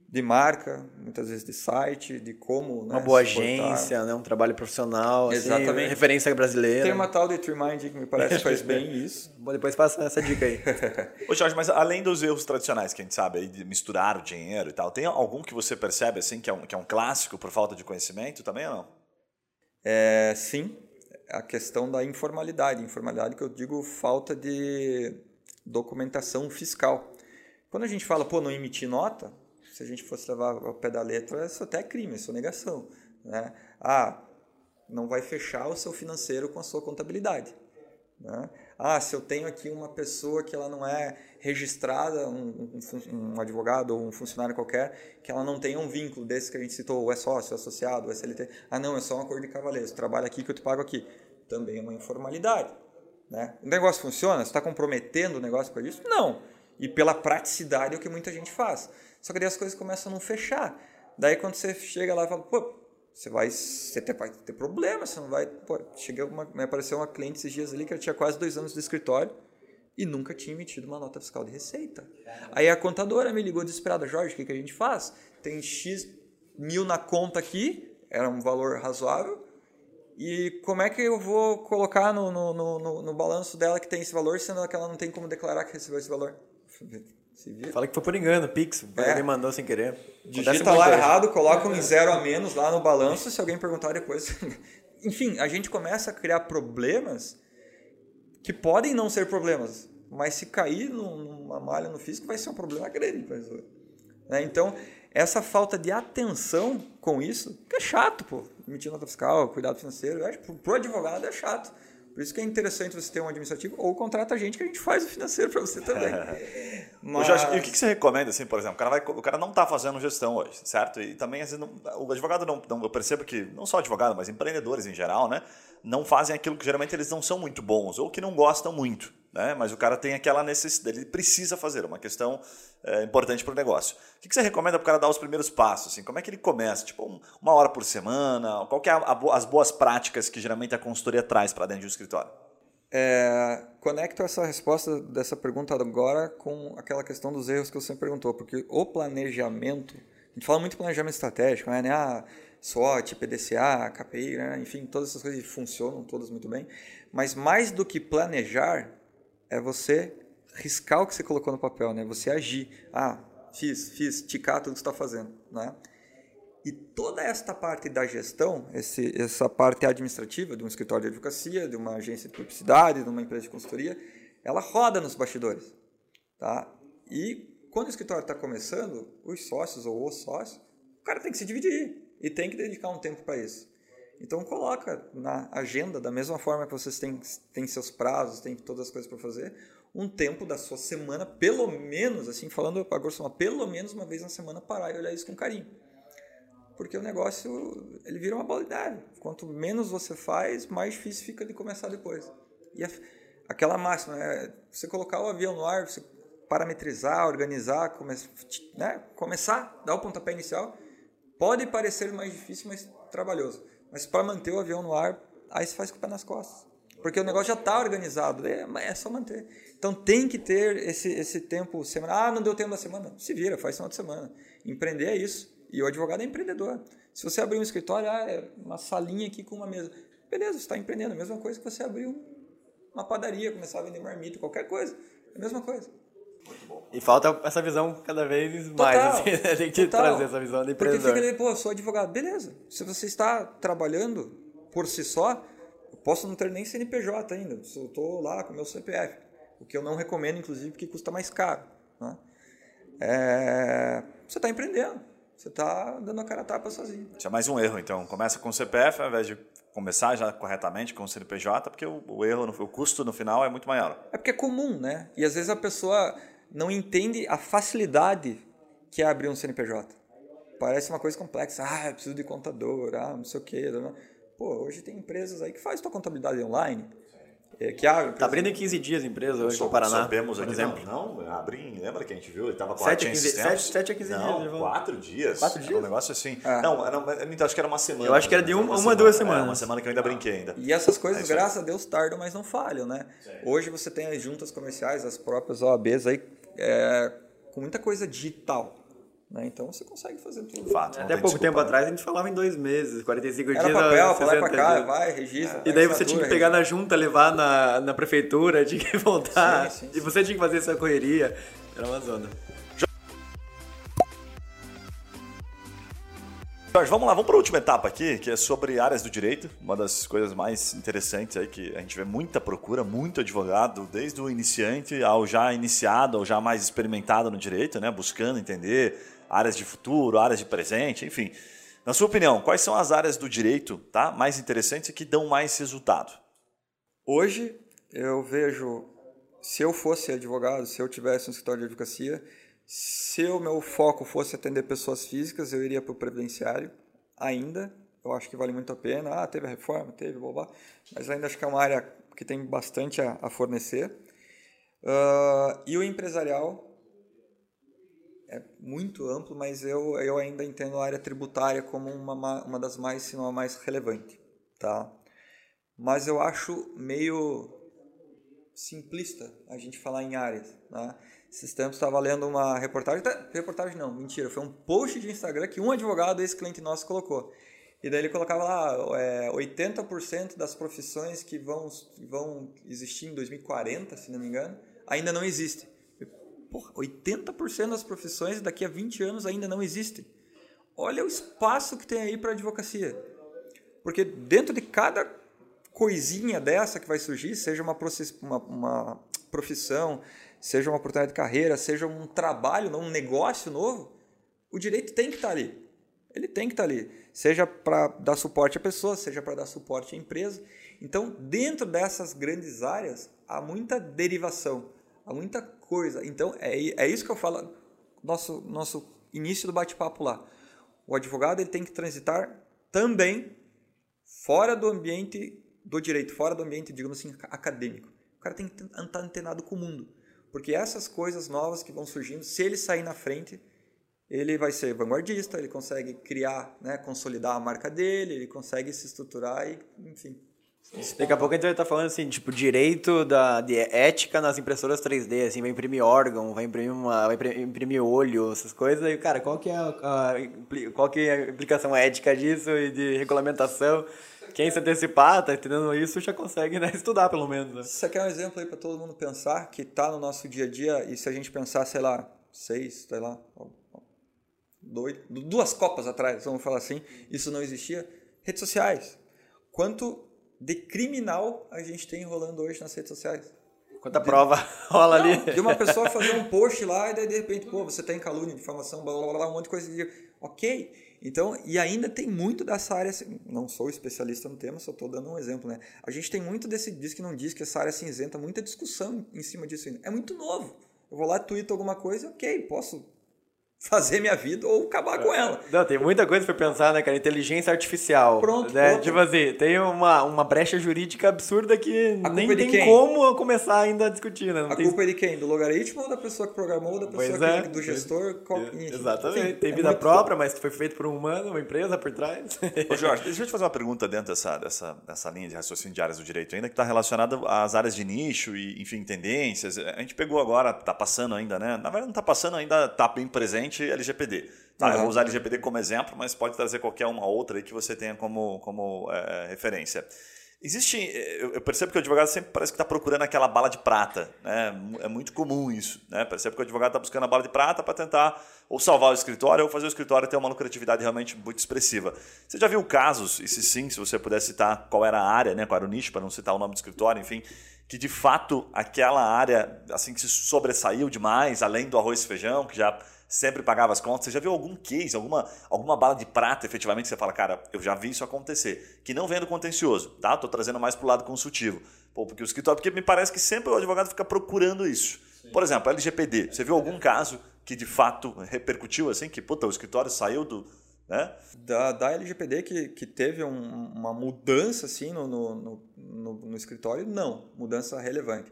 de marca, muitas vezes de site, de como. Uma né, boa agência, né, um trabalho profissional, assim, Exatamente. Assim, referência brasileira. Tem uma tal de Trimind que me parece que faz bem isso. Bom, depois passa essa dica aí. Ô Jorge, mas além dos erros tradicionais que a gente sabe, aí, de misturar o dinheiro e tal, tem algum que você percebe assim que é um, que é um clássico por falta de conhecimento também ou não? É, sim, a questão da informalidade. Informalidade que eu digo falta de documentação fiscal. Quando a gente fala, pô, não emitir nota, se a gente fosse levar ao pé da letra, isso até é crime, isso é negação. Né? Ah, não vai fechar o seu financeiro com a sua contabilidade. Né? Ah, se eu tenho aqui uma pessoa que ela não é registrada, um, um, um, advogado ou um funcionário qualquer, que ela não tenha um vínculo desse que a gente citou, ou é sócio, é associado, ou é CLT. Ah, não, é só um acordo de cavaleiros, trabalha aqui que eu te pago aqui. Também é uma informalidade. Né? O negócio funciona? Você está comprometendo o negócio para isso? Não. E pela praticidade é o que muita gente faz. Só que daí as coisas começam a não fechar. Daí quando você chega lá e fala, pô, você vai, você ter, vai ter problema, você não vai. Pô, cheguei uma, me apareceu uma cliente esses dias ali que ela tinha quase dois anos de escritório e nunca tinha emitido uma nota fiscal de receita. Aí a contadora me ligou desesperada, Jorge, o que, que a gente faz? Tem X mil na conta aqui, era um valor razoável, e como é que eu vou colocar no, no, no, no balanço dela que tem esse valor, sendo que ela não tem como declarar que recebeu esse valor? Fala que foi por engano, Pix. É. Alguém mandou sem querer. Digita lá errado, coloca um zero a menos lá no balanço, se alguém perguntar depois. Enfim, a gente começa a criar problemas que podem não ser problemas, mas se cair numa malha no físico vai ser um problema grande para resolver. Né? Então, essa falta de atenção com isso, que é chato, pô. Emitir nota fiscal, cuidado financeiro, para o advogado é chato. Por isso que é interessante você ter um administrativo ou contrata a gente que a gente faz o financeiro para você também. Mas... Jorge, e o que você recomenda, assim, por exemplo? O cara, vai, o cara não está fazendo gestão hoje, certo? E também, vezes, não, o advogado não, não. Eu percebo que, não só advogado, mas empreendedores em geral, né? Não fazem aquilo que geralmente eles não são muito bons ou que não gostam muito né? mas o cara tem aquela necessidade, ele precisa fazer, uma questão é, importante para o negócio. O que, que você recomenda para o cara dar os primeiros passos? Assim? Como é que ele começa? Tipo, uma hora por semana? Qual que é a, a, as boas práticas que geralmente a consultoria traz para dentro de um escritório? É, conecto essa resposta dessa pergunta agora com aquela questão dos erros que você perguntou, porque o planejamento, a gente fala muito planejamento estratégico, né? Ah, SWOT, PDCA, KPI, né? enfim, todas essas coisas funcionam todas muito bem, mas mais do que planejar, é você riscar o que você colocou no papel, né? Você agir. Ah, fiz, fiz, ticar tudo que está fazendo, né? E toda esta parte da gestão, esse, essa parte administrativa de um escritório de advocacia, de uma agência de publicidade, de uma empresa de consultoria, ela roda nos bastidores, tá? E quando o escritório está começando, os sócios ou os sócios, o cara tem que se dividir e tem que dedicar um tempo para isso. Então coloca na agenda, da mesma forma que vocês têm, têm seus prazos, têm todas as coisas para fazer, um tempo da sua semana, pelo menos, assim, falando para grosso modo, pelo menos uma vez na semana, parar e olhar isso com carinho. porque o negócio ele vira uma bola de. Quanto menos você faz, mais difícil fica de começar depois. E a, aquela máxima, é você colocar o avião no ar, você parametrizar, organizar, come, né, começar, dar o pontapé inicial, pode parecer mais difícil, mas trabalhoso. Mas para manter o avião no ar, aí você faz com o pé nas costas. Porque o negócio já está organizado, é, é só manter. Então tem que ter esse, esse tempo semanal. Ah, não deu tempo da semana. Se vira, faz final de semana. Empreender é isso. E o advogado é empreendedor. Se você abrir um escritório, ah, é uma salinha aqui com uma mesa. Beleza, você está empreendendo. A mesma coisa que você abrir uma padaria, começar a vender marmita, qualquer coisa. É a mesma coisa. E falta essa visão cada vez mais. Total, Assim, né? Tem que total. trazer essa visão de Porque empreendedor. fica ali, pô, eu sou advogado. Beleza. Se você está trabalhando por si só, eu posso não ter nem CNPJ ainda. Se eu estou lá com o meu CPF. O que eu não recomendo, inclusive, porque custa mais caro. Né? É, Você está empreendendo. Você está dando a cara a tapa sozinho. Isso é mais um erro, então. Começa com o CPF ao invés de começar já corretamente com o CNPJ, porque o, o erro, no- o custo no final é muito maior. É porque é comum, né? E às vezes a pessoa não entende a facilidade que é abrir um CNPJ. Parece uma coisa complexa. Ah, eu preciso de contador, ah, não sei o quê. Pô, hoje tem empresas aí que fazem tua contabilidade online. é, que abre. Tá abrindo em 15 dias a empresa hoje Só- no Paraná, Soubemos por aqui, exemplo. Não, não, abri, lembra que a gente viu? Ele tava com Sete a a Chance 15 Tempos. sete- sete a 15 dias, Não, Ivan. quatro dias. Quatro Era dias? um negócio assim. Ah. Não, era, então acho que era uma semana. Eu acho que era de ou uma- uma, duas É, semanas. uma semana que eu ainda brinquei ainda. E essas coisas, É graças a Deus, tardam, mas não falham, né? Hoje você tem as juntas comerciais, as próprias OABs aí, é, com muita coisa digital. Né? Então você consegue fazer tudo. Fato. Até tem pouco tempo né? atrás a gente falava em dois meses, 45 Era dias. papel, e 60 pra cá, dias. vai, registra. E pega daí você tinha que pegar na junta, levar na, na prefeitura, tinha que voltar. Sim, sim, e você tinha que fazer essa correria. Era uma zona. Jorge, vamos lá, vamos para a última etapa aqui, que é sobre áreas do direito, uma das coisas mais interessantes aí que a gente vê muita procura, muito advogado, desde o iniciante ao já iniciado, ao já mais experimentado no direito, né, buscando entender áreas de futuro, áreas de presente, enfim. Na sua opinião, quais são as áreas do direito, tá, mais interessantes e que dão mais resultado? Hoje eu vejo, se eu fosse advogado, se eu tivesse um escritório de advocacia, se o meu foco fosse atender pessoas físicas, eu iria para o previdenciário ainda. Eu acho que vale muito a pena. Ah, teve a reforma, teve, blá, blá, mas ainda acho que é uma área que tem bastante a, a fornecer. Ah, e o empresarial é muito amplo, mas eu, eu ainda entendo a área tributária como uma, ma- uma das mais, se não a mais relevante. Tá? mas eu acho meio simplista a gente falar em áreas. Né? Esses tempos estava lendo uma reportagem, tá, reportagem não, mentira, foi um post de Instagram que um advogado, esse cliente nosso, colocou. E daí ele colocava lá, é, 80% das profissões que vão, vão existir em 2040, se não me engano, ainda não existem. Porra, 80% das profissões daqui a 20 anos ainda não existem. Olha o espaço que tem aí para advocacia. Porque dentro de cada coisinha dessa que vai surgir, seja uma, uma, uma profissão, seja uma oportunidade de carreira, seja um trabalho, um negócio novo, o direito tem que estar ali. Ele tem que estar ali. Seja para dar suporte à pessoa, seja para dar suporte à empresa. Então, dentro dessas grandes áreas, há muita derivação, há muita coisa. Então, é, é isso que eu falo, nosso, nosso início do bate-papo lá. O advogado ele tem que transitar também fora do ambiente do direito, fora do ambiente, digamos assim, acadêmico. O cara tem que estar antenado com o mundo. Porque essas coisas novas que vão surgindo, se ele sair na frente, ele vai ser vanguardista, ele consegue criar, né, consolidar a marca dele, ele consegue se estruturar e, enfim. Daqui a pouco a gente vai estar falando assim, tipo, direito da, de ética nas impressoras 3D, assim, vai imprimir órgão, vai imprimir uma, vai impri- imprimir olho, essas coisas. E, cara, qual que é a, a qual que é a implicação ética disso e de regulamentação? Quem se antecipar, tá entendendo isso, já consegue né, estudar pelo menos. Né? Isso aqui é um exemplo aí para todo mundo pensar, que está no nosso dia a dia, e se a gente pensar, sei lá, seis, sei lá, dois, duas copas atrás, vamos falar assim, isso não existia. Redes sociais. Quanto de criminal a gente tem rolando hoje nas redes sociais? Quanta prova rola ali. De uma pessoa fazer um post lá e daí de repente, pô, você tem calúnia, difamação, blá, blá, blá, um monte de coisa. de- Ok. Então, e ainda tem muito dessa área, assim, não sou especialista no tema, só estou dando um exemplo, né? A gente tem muito desse diz que não diz, que essa área cinzenta, muita discussão em cima disso ainda. É muito novo. Eu vou lá, tweeto alguma coisa, ok, posso fazer minha vida ou acabar com ela. Não, tem muita coisa pra pensar, né, cara? Inteligência artificial. Pronto, né? pronto. Tipo assim, tem uma, uma brecha jurídica absurda que A nem culpa é de tem quem? como começar ainda a discutir, né? Não A tem... culpa é de quem? Do logaritmo ou da pessoa que programou, ou da pessoa que, é. do gestor? Qual, Exatamente. enfim, tem é vida própria, mas foi feito por um humano, uma empresa por trás. Ô Jorge, deixa eu te fazer uma pergunta dentro dessa, dessa, dessa linha de raciocínio de áreas do direito ainda, que está relacionada às áreas de nicho e, enfim, tendências. A gente pegou agora, está passando ainda, né? Na verdade não está passando ainda, está bem presente LGPD. Tá, Eu Uhum. vou usar LGPD como exemplo, mas pode trazer qualquer uma outra aí que você tenha como, como é, referência. Existe, eu eu percebo que o advogado sempre parece que está procurando aquela bala de prata, né? É muito comum isso, né? Percebo que o advogado está buscando a bala de prata para tentar ou salvar o escritório ou fazer o escritório ter uma lucratividade realmente muito expressiva. Você já viu casos, e se sim, se você puder citar qual era a área, né? Qual era o nicho, para não citar o nome do escritório, enfim, que de fato aquela área assim que se sobressaiu demais, além do arroz e feijão, que já sempre pagava as contas. Você já viu algum case, alguma, alguma bala de prata, efetivamente, que você fala, cara, eu já vi isso acontecer, que não vem do contencioso, tá? Tô trazendo mais pro lado consultivo. Pô, porque o escritório, porque me parece que sempre o advogado fica procurando isso. Por exemplo, LGPD. Você viu algum caso que de fato repercutiu assim, que puta, o escritório saiu do, né? da, da LGPD que, que teve um- uma mudança assim no, no, no, no- no escritório, não, mudança relevante.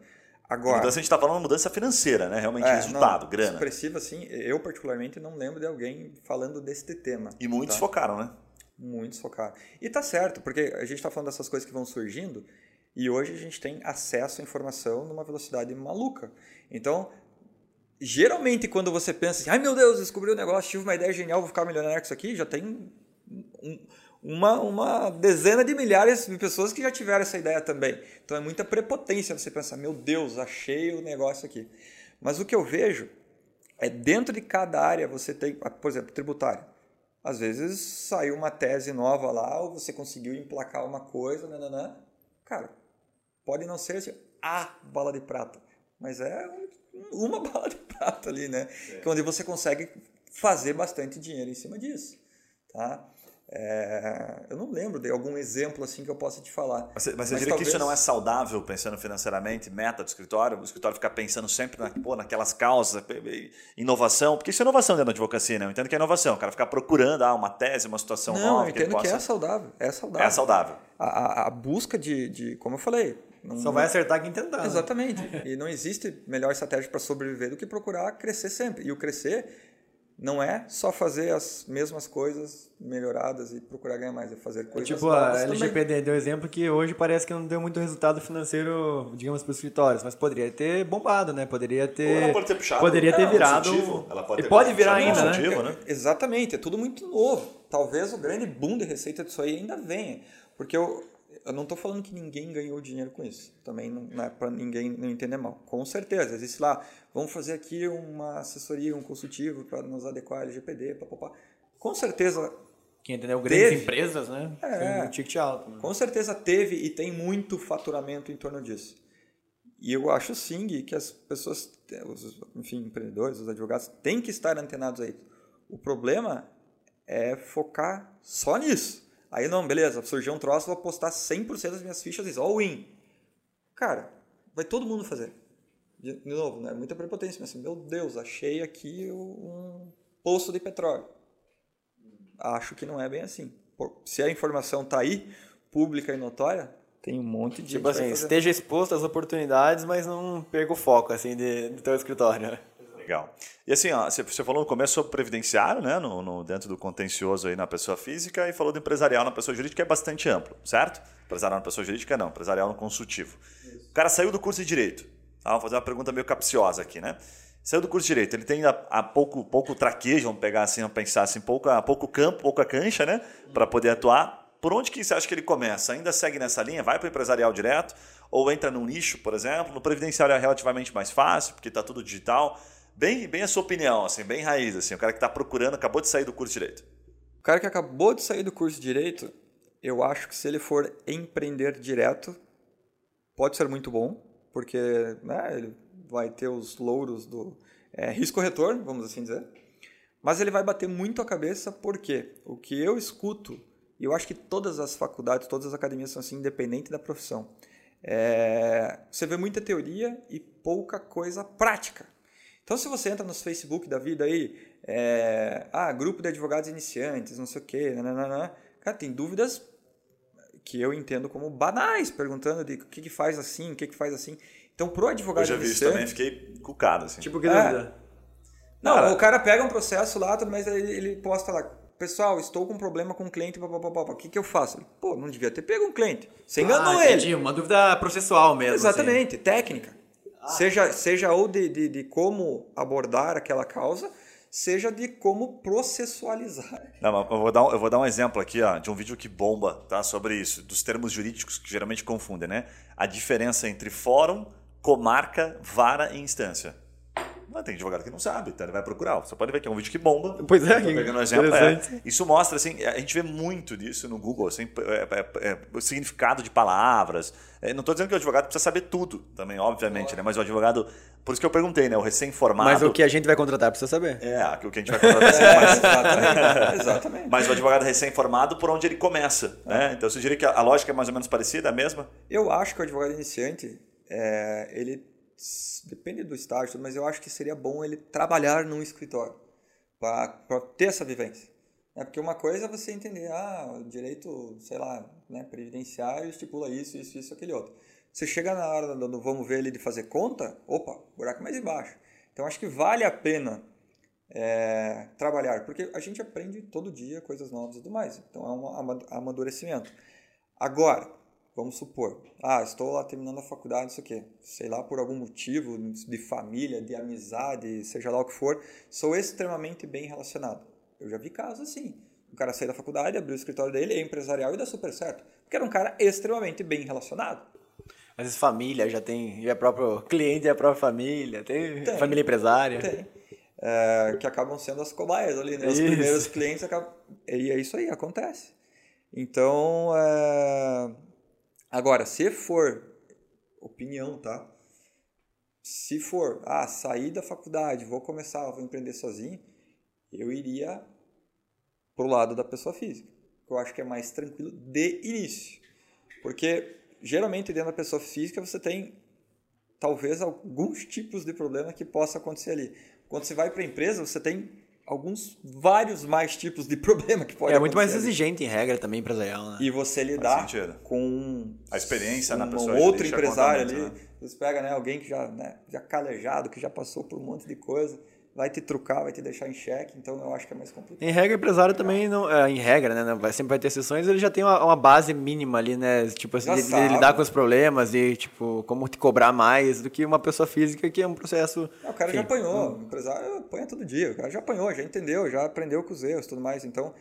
Agora, Mudança, a gente está falando de mudança financeira, né? Realmente é, resultado, não, grana. expressiva assim, eu particularmente não lembro de alguém falando deste tema. E muitos tá? focaram, né? Muitos focaram. E tá certo, porque a gente está falando dessas coisas que vão surgindo e hoje a gente tem acesso à informação numa velocidade maluca. Então, geralmente quando você pensa assim, ai meu Deus, descobri um negócio, tive uma ideia genial, vou ficar milionário com isso aqui, já tem um- uma, uma dezena de milhares de pessoas que já tiveram essa ideia também. Então é muita prepotência você pensar, meu Deus, achei o negócio aqui. Mas o que eu vejo é dentro de cada área você tem, ah, por exemplo, tributário. Às vezes saiu uma tese nova lá, ou você conseguiu emplacar uma coisa, nananã. Cara, pode não ser assim, a bala de prata, mas é um- uma bala de prata ali, né? Que onde você consegue fazer bastante dinheiro em cima disso, tá? É, eu não lembro de algum exemplo assim que eu possa te falar. Mas você, mas você diria que isso talvez- não é saudável, pensando financeiramente, meta do escritório? O escritório ficar pensando sempre na, pô, naquelas causas, inovação, porque isso é inovação dentro da advocacia, né? Eu entendo que é inovação, o cara ficar procurando ah, uma tese, uma situação Não, nova. eu entendo ele que, possa... é saudável. É saudável. É saudável. A, a- a busca de, de, como eu falei, não, Só vai acertar quem tentar. né? Exatamente. E não existe melhor estratégia para sobreviver do que procurar crescer sempre. E o crescer não é só fazer as mesmas coisas melhoradas e procurar ganhar mais, é fazer coisas Tipo, a também. LGPD deu exemplo que hoje parece que não deu muito resultado financeiro, digamos, para os escritórios, mas poderia ter bombado, né? Poderia ter. Ou ela pode ter puxado Poderia ter é, virado. consultivo, ela pode e ter pode virar ainda, né? né? Exatamente, é tudo muito novo. Talvez o grande boom de receita disso aí ainda venha. Porque eu, eu não estou falando que ninguém ganhou dinheiro com isso. Também não, não é para ninguém não entender mal. Com certeza, existe lá, vamos fazer aqui uma assessoria, um consultivo para nos adequar ao LGPD, papapá. Com certeza Quem entendeu? Grandes Teve. empresas, né? É. Um ticket alto. né? Com certeza teve e tem muito faturamento em torno disso. E eu acho sim que as pessoas, os, enfim, empreendedores, os advogados, têm que estar antenados aí. O problema é focar só nisso. Aí não, beleza, surgiu um troço, vou apostar 100% das minhas fichas e all in. Cara, vai todo mundo fazer. De, de novo, né? Muita prepotência, mas assim, meu Deus, achei aqui um poço de petróleo. Acho que não é bem assim. Se a informação está aí, pública e notória, tem um monte de Tipo assim, esteja exposto às oportunidades, mas não perca o foco, assim, de, do teu escritório. né? Legal. E assim, ó, você, falou no começo sobre previdenciário, né, no, no- dentro do contencioso aí na pessoa física, e falou do empresarial na pessoa jurídica, que é bastante amplo, certo? Empresarial na pessoa jurídica, não. Empresarial no consultivo. O cara saiu do curso de Direito. Ah, vamos fazer uma pergunta meio capciosa aqui, né? Saiu do curso de Direito, ele tem a, a pouco, pouco traquejo, vamos pegar assim, vamos pensar assim, pouco, pouco campo, pouca cancha, né? Para poder atuar. Por onde que você acha que ele começa? Ainda segue nessa linha? Vai para o empresarial direto? Ou entra num nicho, por exemplo? No previdenciário é relativamente mais fácil, porque está tudo digital. Bem, bem a sua opinião, assim, bem raiz, assim, o cara que está procurando, acabou de sair do curso de Direito. O cara que acabou de sair do curso de Direito, eu acho que se ele for empreender direto, pode ser muito bom, porque né, ele vai ter os louros do é, risco-retorno, vamos assim dizer. Mas ele vai bater muito a cabeça, porque o que eu escuto, e eu acho que todas as faculdades, todas as academias são assim, independente da profissão, é, você vê muita teoria e pouca coisa prática. Então, se você entra nos Facebook da vida aí, é, ah, grupo de advogados iniciantes, não sei o quê, nananana, cara, tem dúvidas que eu entendo como banais, perguntando de o que, que faz assim, o que, que faz assim. Então, pro advogado Eu já vi isso também, fiquei cucado, assim. Tipo, que É. dúvida? Não, Cara- o cara pega um processo lá, mas ele, ele posta lá, pessoal, estou com um problema com o cliente, papapá, o que, que eu faço? Ele, Pô, não devia ter pego um cliente. Você enganou Ah, ele. entendi, Uma dúvida processual mesmo. assim. Exatamente, técnica. seja, seja ou de, de, de como abordar aquela causa, seja de como processualizar. Não, eu, vou dar um, eu vou dar um exemplo aqui ó, de um vídeo que bomba tá, sobre isso, dos termos jurídicos que geralmente confundem, né? A diferença entre fórum, comarca, vara e instância. Não, tem advogado que não sabe, então ele vai procurar. Você pode ver que é um vídeo que bomba. Pois é, pegando um exemplo. é. isso mostra, assim, a gente vê muito disso no Google, assim, é, é, é, o significado de palavras. É, não estou dizendo que o advogado precisa saber tudo também, obviamente, né? Mas o advogado, por isso que eu perguntei, né? O recém-formado. Mas o que a gente vai contratar precisa saber. É, o que a gente vai contratar assim, mas- exatamente. exatamente. mas o advogado recém-formado, por onde ele começa. Né? Então, você diria que a lógica é mais ou menos parecida, a mesma? Eu acho que o advogado iniciante, é, ele depende do estágio, mas eu acho que seria bom ele trabalhar num escritório para ter essa vivência. Né? Porque uma coisa é você entender, ah, o direito, sei lá, né, previdenciário estipula isso, isso, isso, aquele outro. Você chega na hora do, vamos ver ele de fazer conta, opa, buraco mais embaixo. Então acho que vale a pena é, trabalhar, porque a gente aprende todo dia coisas novas e tudo mais. Então é um ama- amadurecimento. Agora, vamos supor, ah, estou lá terminando a faculdade, isso aqui, sei lá, por algum motivo de família, de amizade, seja lá o que for, sou extremamente bem relacionado. Eu já vi casos assim. O cara saiu da faculdade, abriu o escritório dele, é empresarial e dá super certo. Porque era um cara extremamente bem relacionado. Às vezes família já tem, já é próprio cliente, é a própria família, tem, Tem. família empresária. Tem. É, que acabam sendo as cobaias ali, né? Os Isso. primeiros clientes acabam. E é isso aí, acontece. Então, é... agora, se for opinião, tá? Se for, ah, sair da faculdade, vou começar, vou empreender sozinho, eu iria pro lado da pessoa física. que Eu acho que é mais tranquilo de início. Porque geralmente dentro da pessoa física você tem talvez alguns tipos de problema que possa acontecer ali. Quando você vai para a empresa, você tem alguns vários mais tipos de problema que pode É muito mais acontecer exigente em regra também empresarial, né? E você lidar com A experiência na um pessoa outro jurídica empresário ali, né? você pega né, alguém que já, né, já calejado, que já passou por um monte de coisa, vai te trucar, vai te deixar em xeque, então eu acho que é mais complicado. Em regra, o empresário também não. é, em regra, né? não vai- sempre vai ter exceções, ele já tem uma, uma base mínima ali, né? Tipo, assim, Já de, de lidar com os problemas e, tipo, como te cobrar mais do que uma pessoa física que é um processo. Não, o cara já enfim, apanhou, o empresário apanha todo dia, o cara já apanhou, já entendeu, já aprendeu com os erros e tudo mais. Então,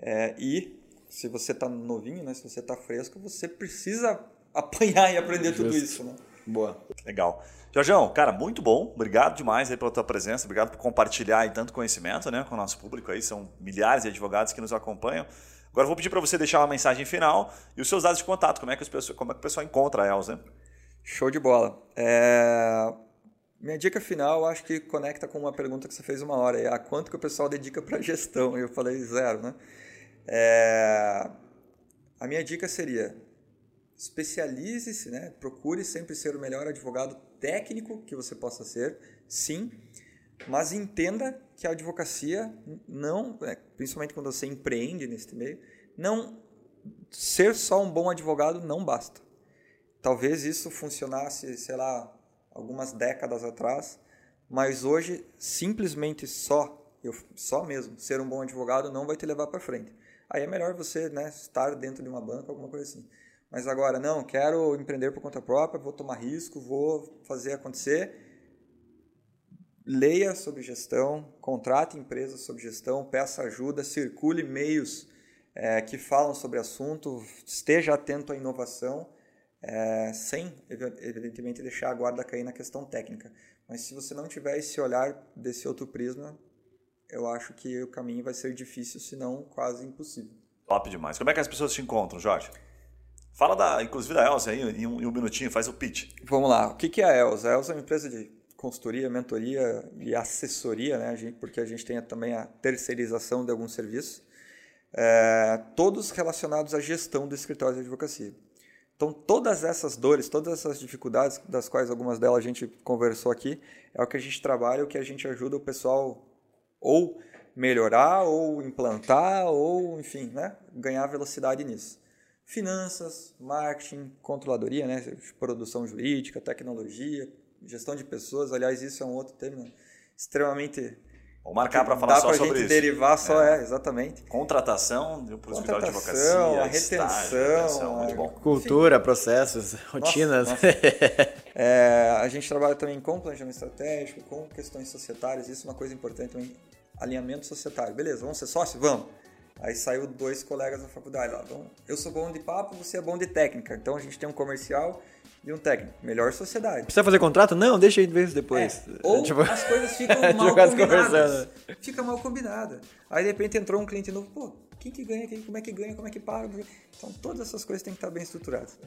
é, e se você tá novinho, né, se você tá fresco, você precisa apanhar e aprender tudo isso, né? Boa. Legal. Jorgão, cara, muito bom. Obrigado demais aí pela tua presença. Obrigado por compartilhar aí tanto conhecimento né, com o nosso público aí. São milhares de advogados que nos acompanham. Agora eu vou pedir para você deixar uma mensagem final e os seus dados de contato. Como é que, as pessoas, como é que o pessoal encontra a Elza? Show de bola. É, Minha dica final, acho que conecta com uma pergunta que você fez uma hora. É a quanto que o pessoal dedica para gestão? Eu falei zero, né? É, A minha dica seria especialize-se, né? Procure sempre ser o melhor advogado técnico que você possa ser, sim, mas entenda que a advocacia não, né, principalmente quando você empreende neste meio, não ser só um bom advogado não basta. Talvez isso funcionasse, sei lá, algumas décadas atrás, mas hoje simplesmente só, eu só mesmo ser um bom advogado não vai te levar para frente. Aí é melhor você, né, estar dentro de uma banca, alguma coisa assim. Mas agora não, quero empreender por conta própria, vou tomar risco, vou fazer acontecer. Leia sobre gestão, contrate empresas sobre gestão, peça ajuda, circule e-mails é, que falam sobre assunto, esteja atento à inovação, é, sem, evidentemente, deixar a guarda cair na questão técnica. Mas se você não tiver esse olhar desse outro prisma, eu acho que o caminho vai ser difícil, se não quase impossível. Top demais. Como é que as pessoas te encontram, Jorge? Fala da, inclusive da Elza aí em um, em um minutinho, faz o pitch. Vamos lá. O que é a Elza? A Elza é uma empresa de consultoria, mentoria e assessoria, né? Porque a gente tem também a terceirização de alguns serviços, é, todos relacionados à gestão do escritório de advocacia. Então, todas essas dores, todas essas dificuldades, das quais algumas delas a gente conversou aqui, é o que a gente trabalha, o que a gente ajuda o pessoal ou melhorar, ou implantar, ou, enfim, né, ganhar velocidade nisso. Finanças, marketing, controladoria, né, produção jurídica, tecnologia, gestão de pessoas. Aliás, isso é um outro tema extremamente Vou marcar para falar Dá só pra sobre gente isso. derivar só, é, exatamente. Contratação para o escritório de advocacia, a retenção, estágio, retenção, muito a- bom. Cultura, processos, rotinas. É, a gente trabalha também com planejamento estratégico, com questões societárias, isso é uma coisa importante também. Alinhamento societário. Beleza, vamos ser sócios? Vamos. Aí saiu dois colegas da faculdade lá. Então, eu sou bom de papo, você é bom de técnica. Então a gente tem um comercial e um técnico. Melhor sociedade. Precisa fazer contrato? Não, deixa a gente ver isso depois. É, ou Tipo, as coisas ficam mal combinadas. Fica mal combinada. Aí de repente entrou um cliente novo, pô, quem que ganha, quem, como é que ganha, como é que paga? Então todas essas coisas têm que estar bem estruturadas.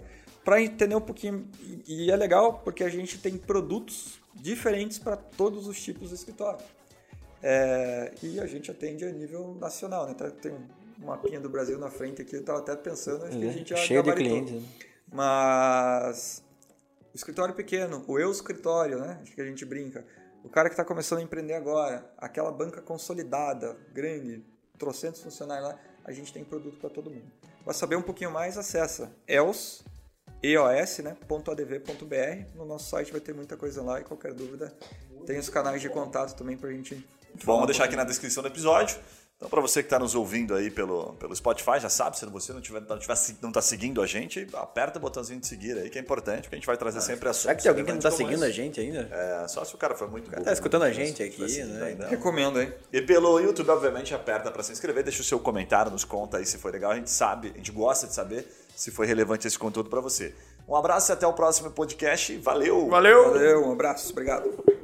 Para entender um pouquinho, e, e é legal porque a gente tem produtos diferentes para todos os tipos de escritório. É, e a gente atende a nível nacional, né? Tá- Tem um mapinha do Brasil na frente aqui, eu estava até pensando, acho que a gente já Cheio de clientes. né? Mas o escritório pequeno, o eu escritório, né? Acho que a gente brinca. O cara que está começando a empreender agora, aquela banca consolidada, grande, trocentos funcionários lá, a gente tem produto para todo mundo. Para saber um pouquinho mais, acessa EOS, EOS, né, .adv.br. No nosso site vai ter muita coisa lá e qualquer dúvida tem os canais de contato também para a gente. Vamos deixar aqui na descrição do episódio. Então, para você que está nos ouvindo aí pelo, pelo Spotify, já sabe, se você não tiver, não tiver não está seguindo a gente, aperta o botãozinho de seguir aí, que é importante, porque a gente vai trazer sempre assuntos. Será que tem alguém que não tá como seguindo a gente ainda? É, só se o cara foi muito burro. Tá escutando a né? gente aqui, né? ainda. Recomendo, hein? E pelo YouTube, obviamente, aperta para se inscrever, deixa o seu comentário, nos conta aí se foi legal. A gente sabe, a gente gosta de saber se foi relevante esse conteúdo para você. Um abraço e até o próximo podcast. Valeu! Valeu! Valeu, um abraço, obrigado.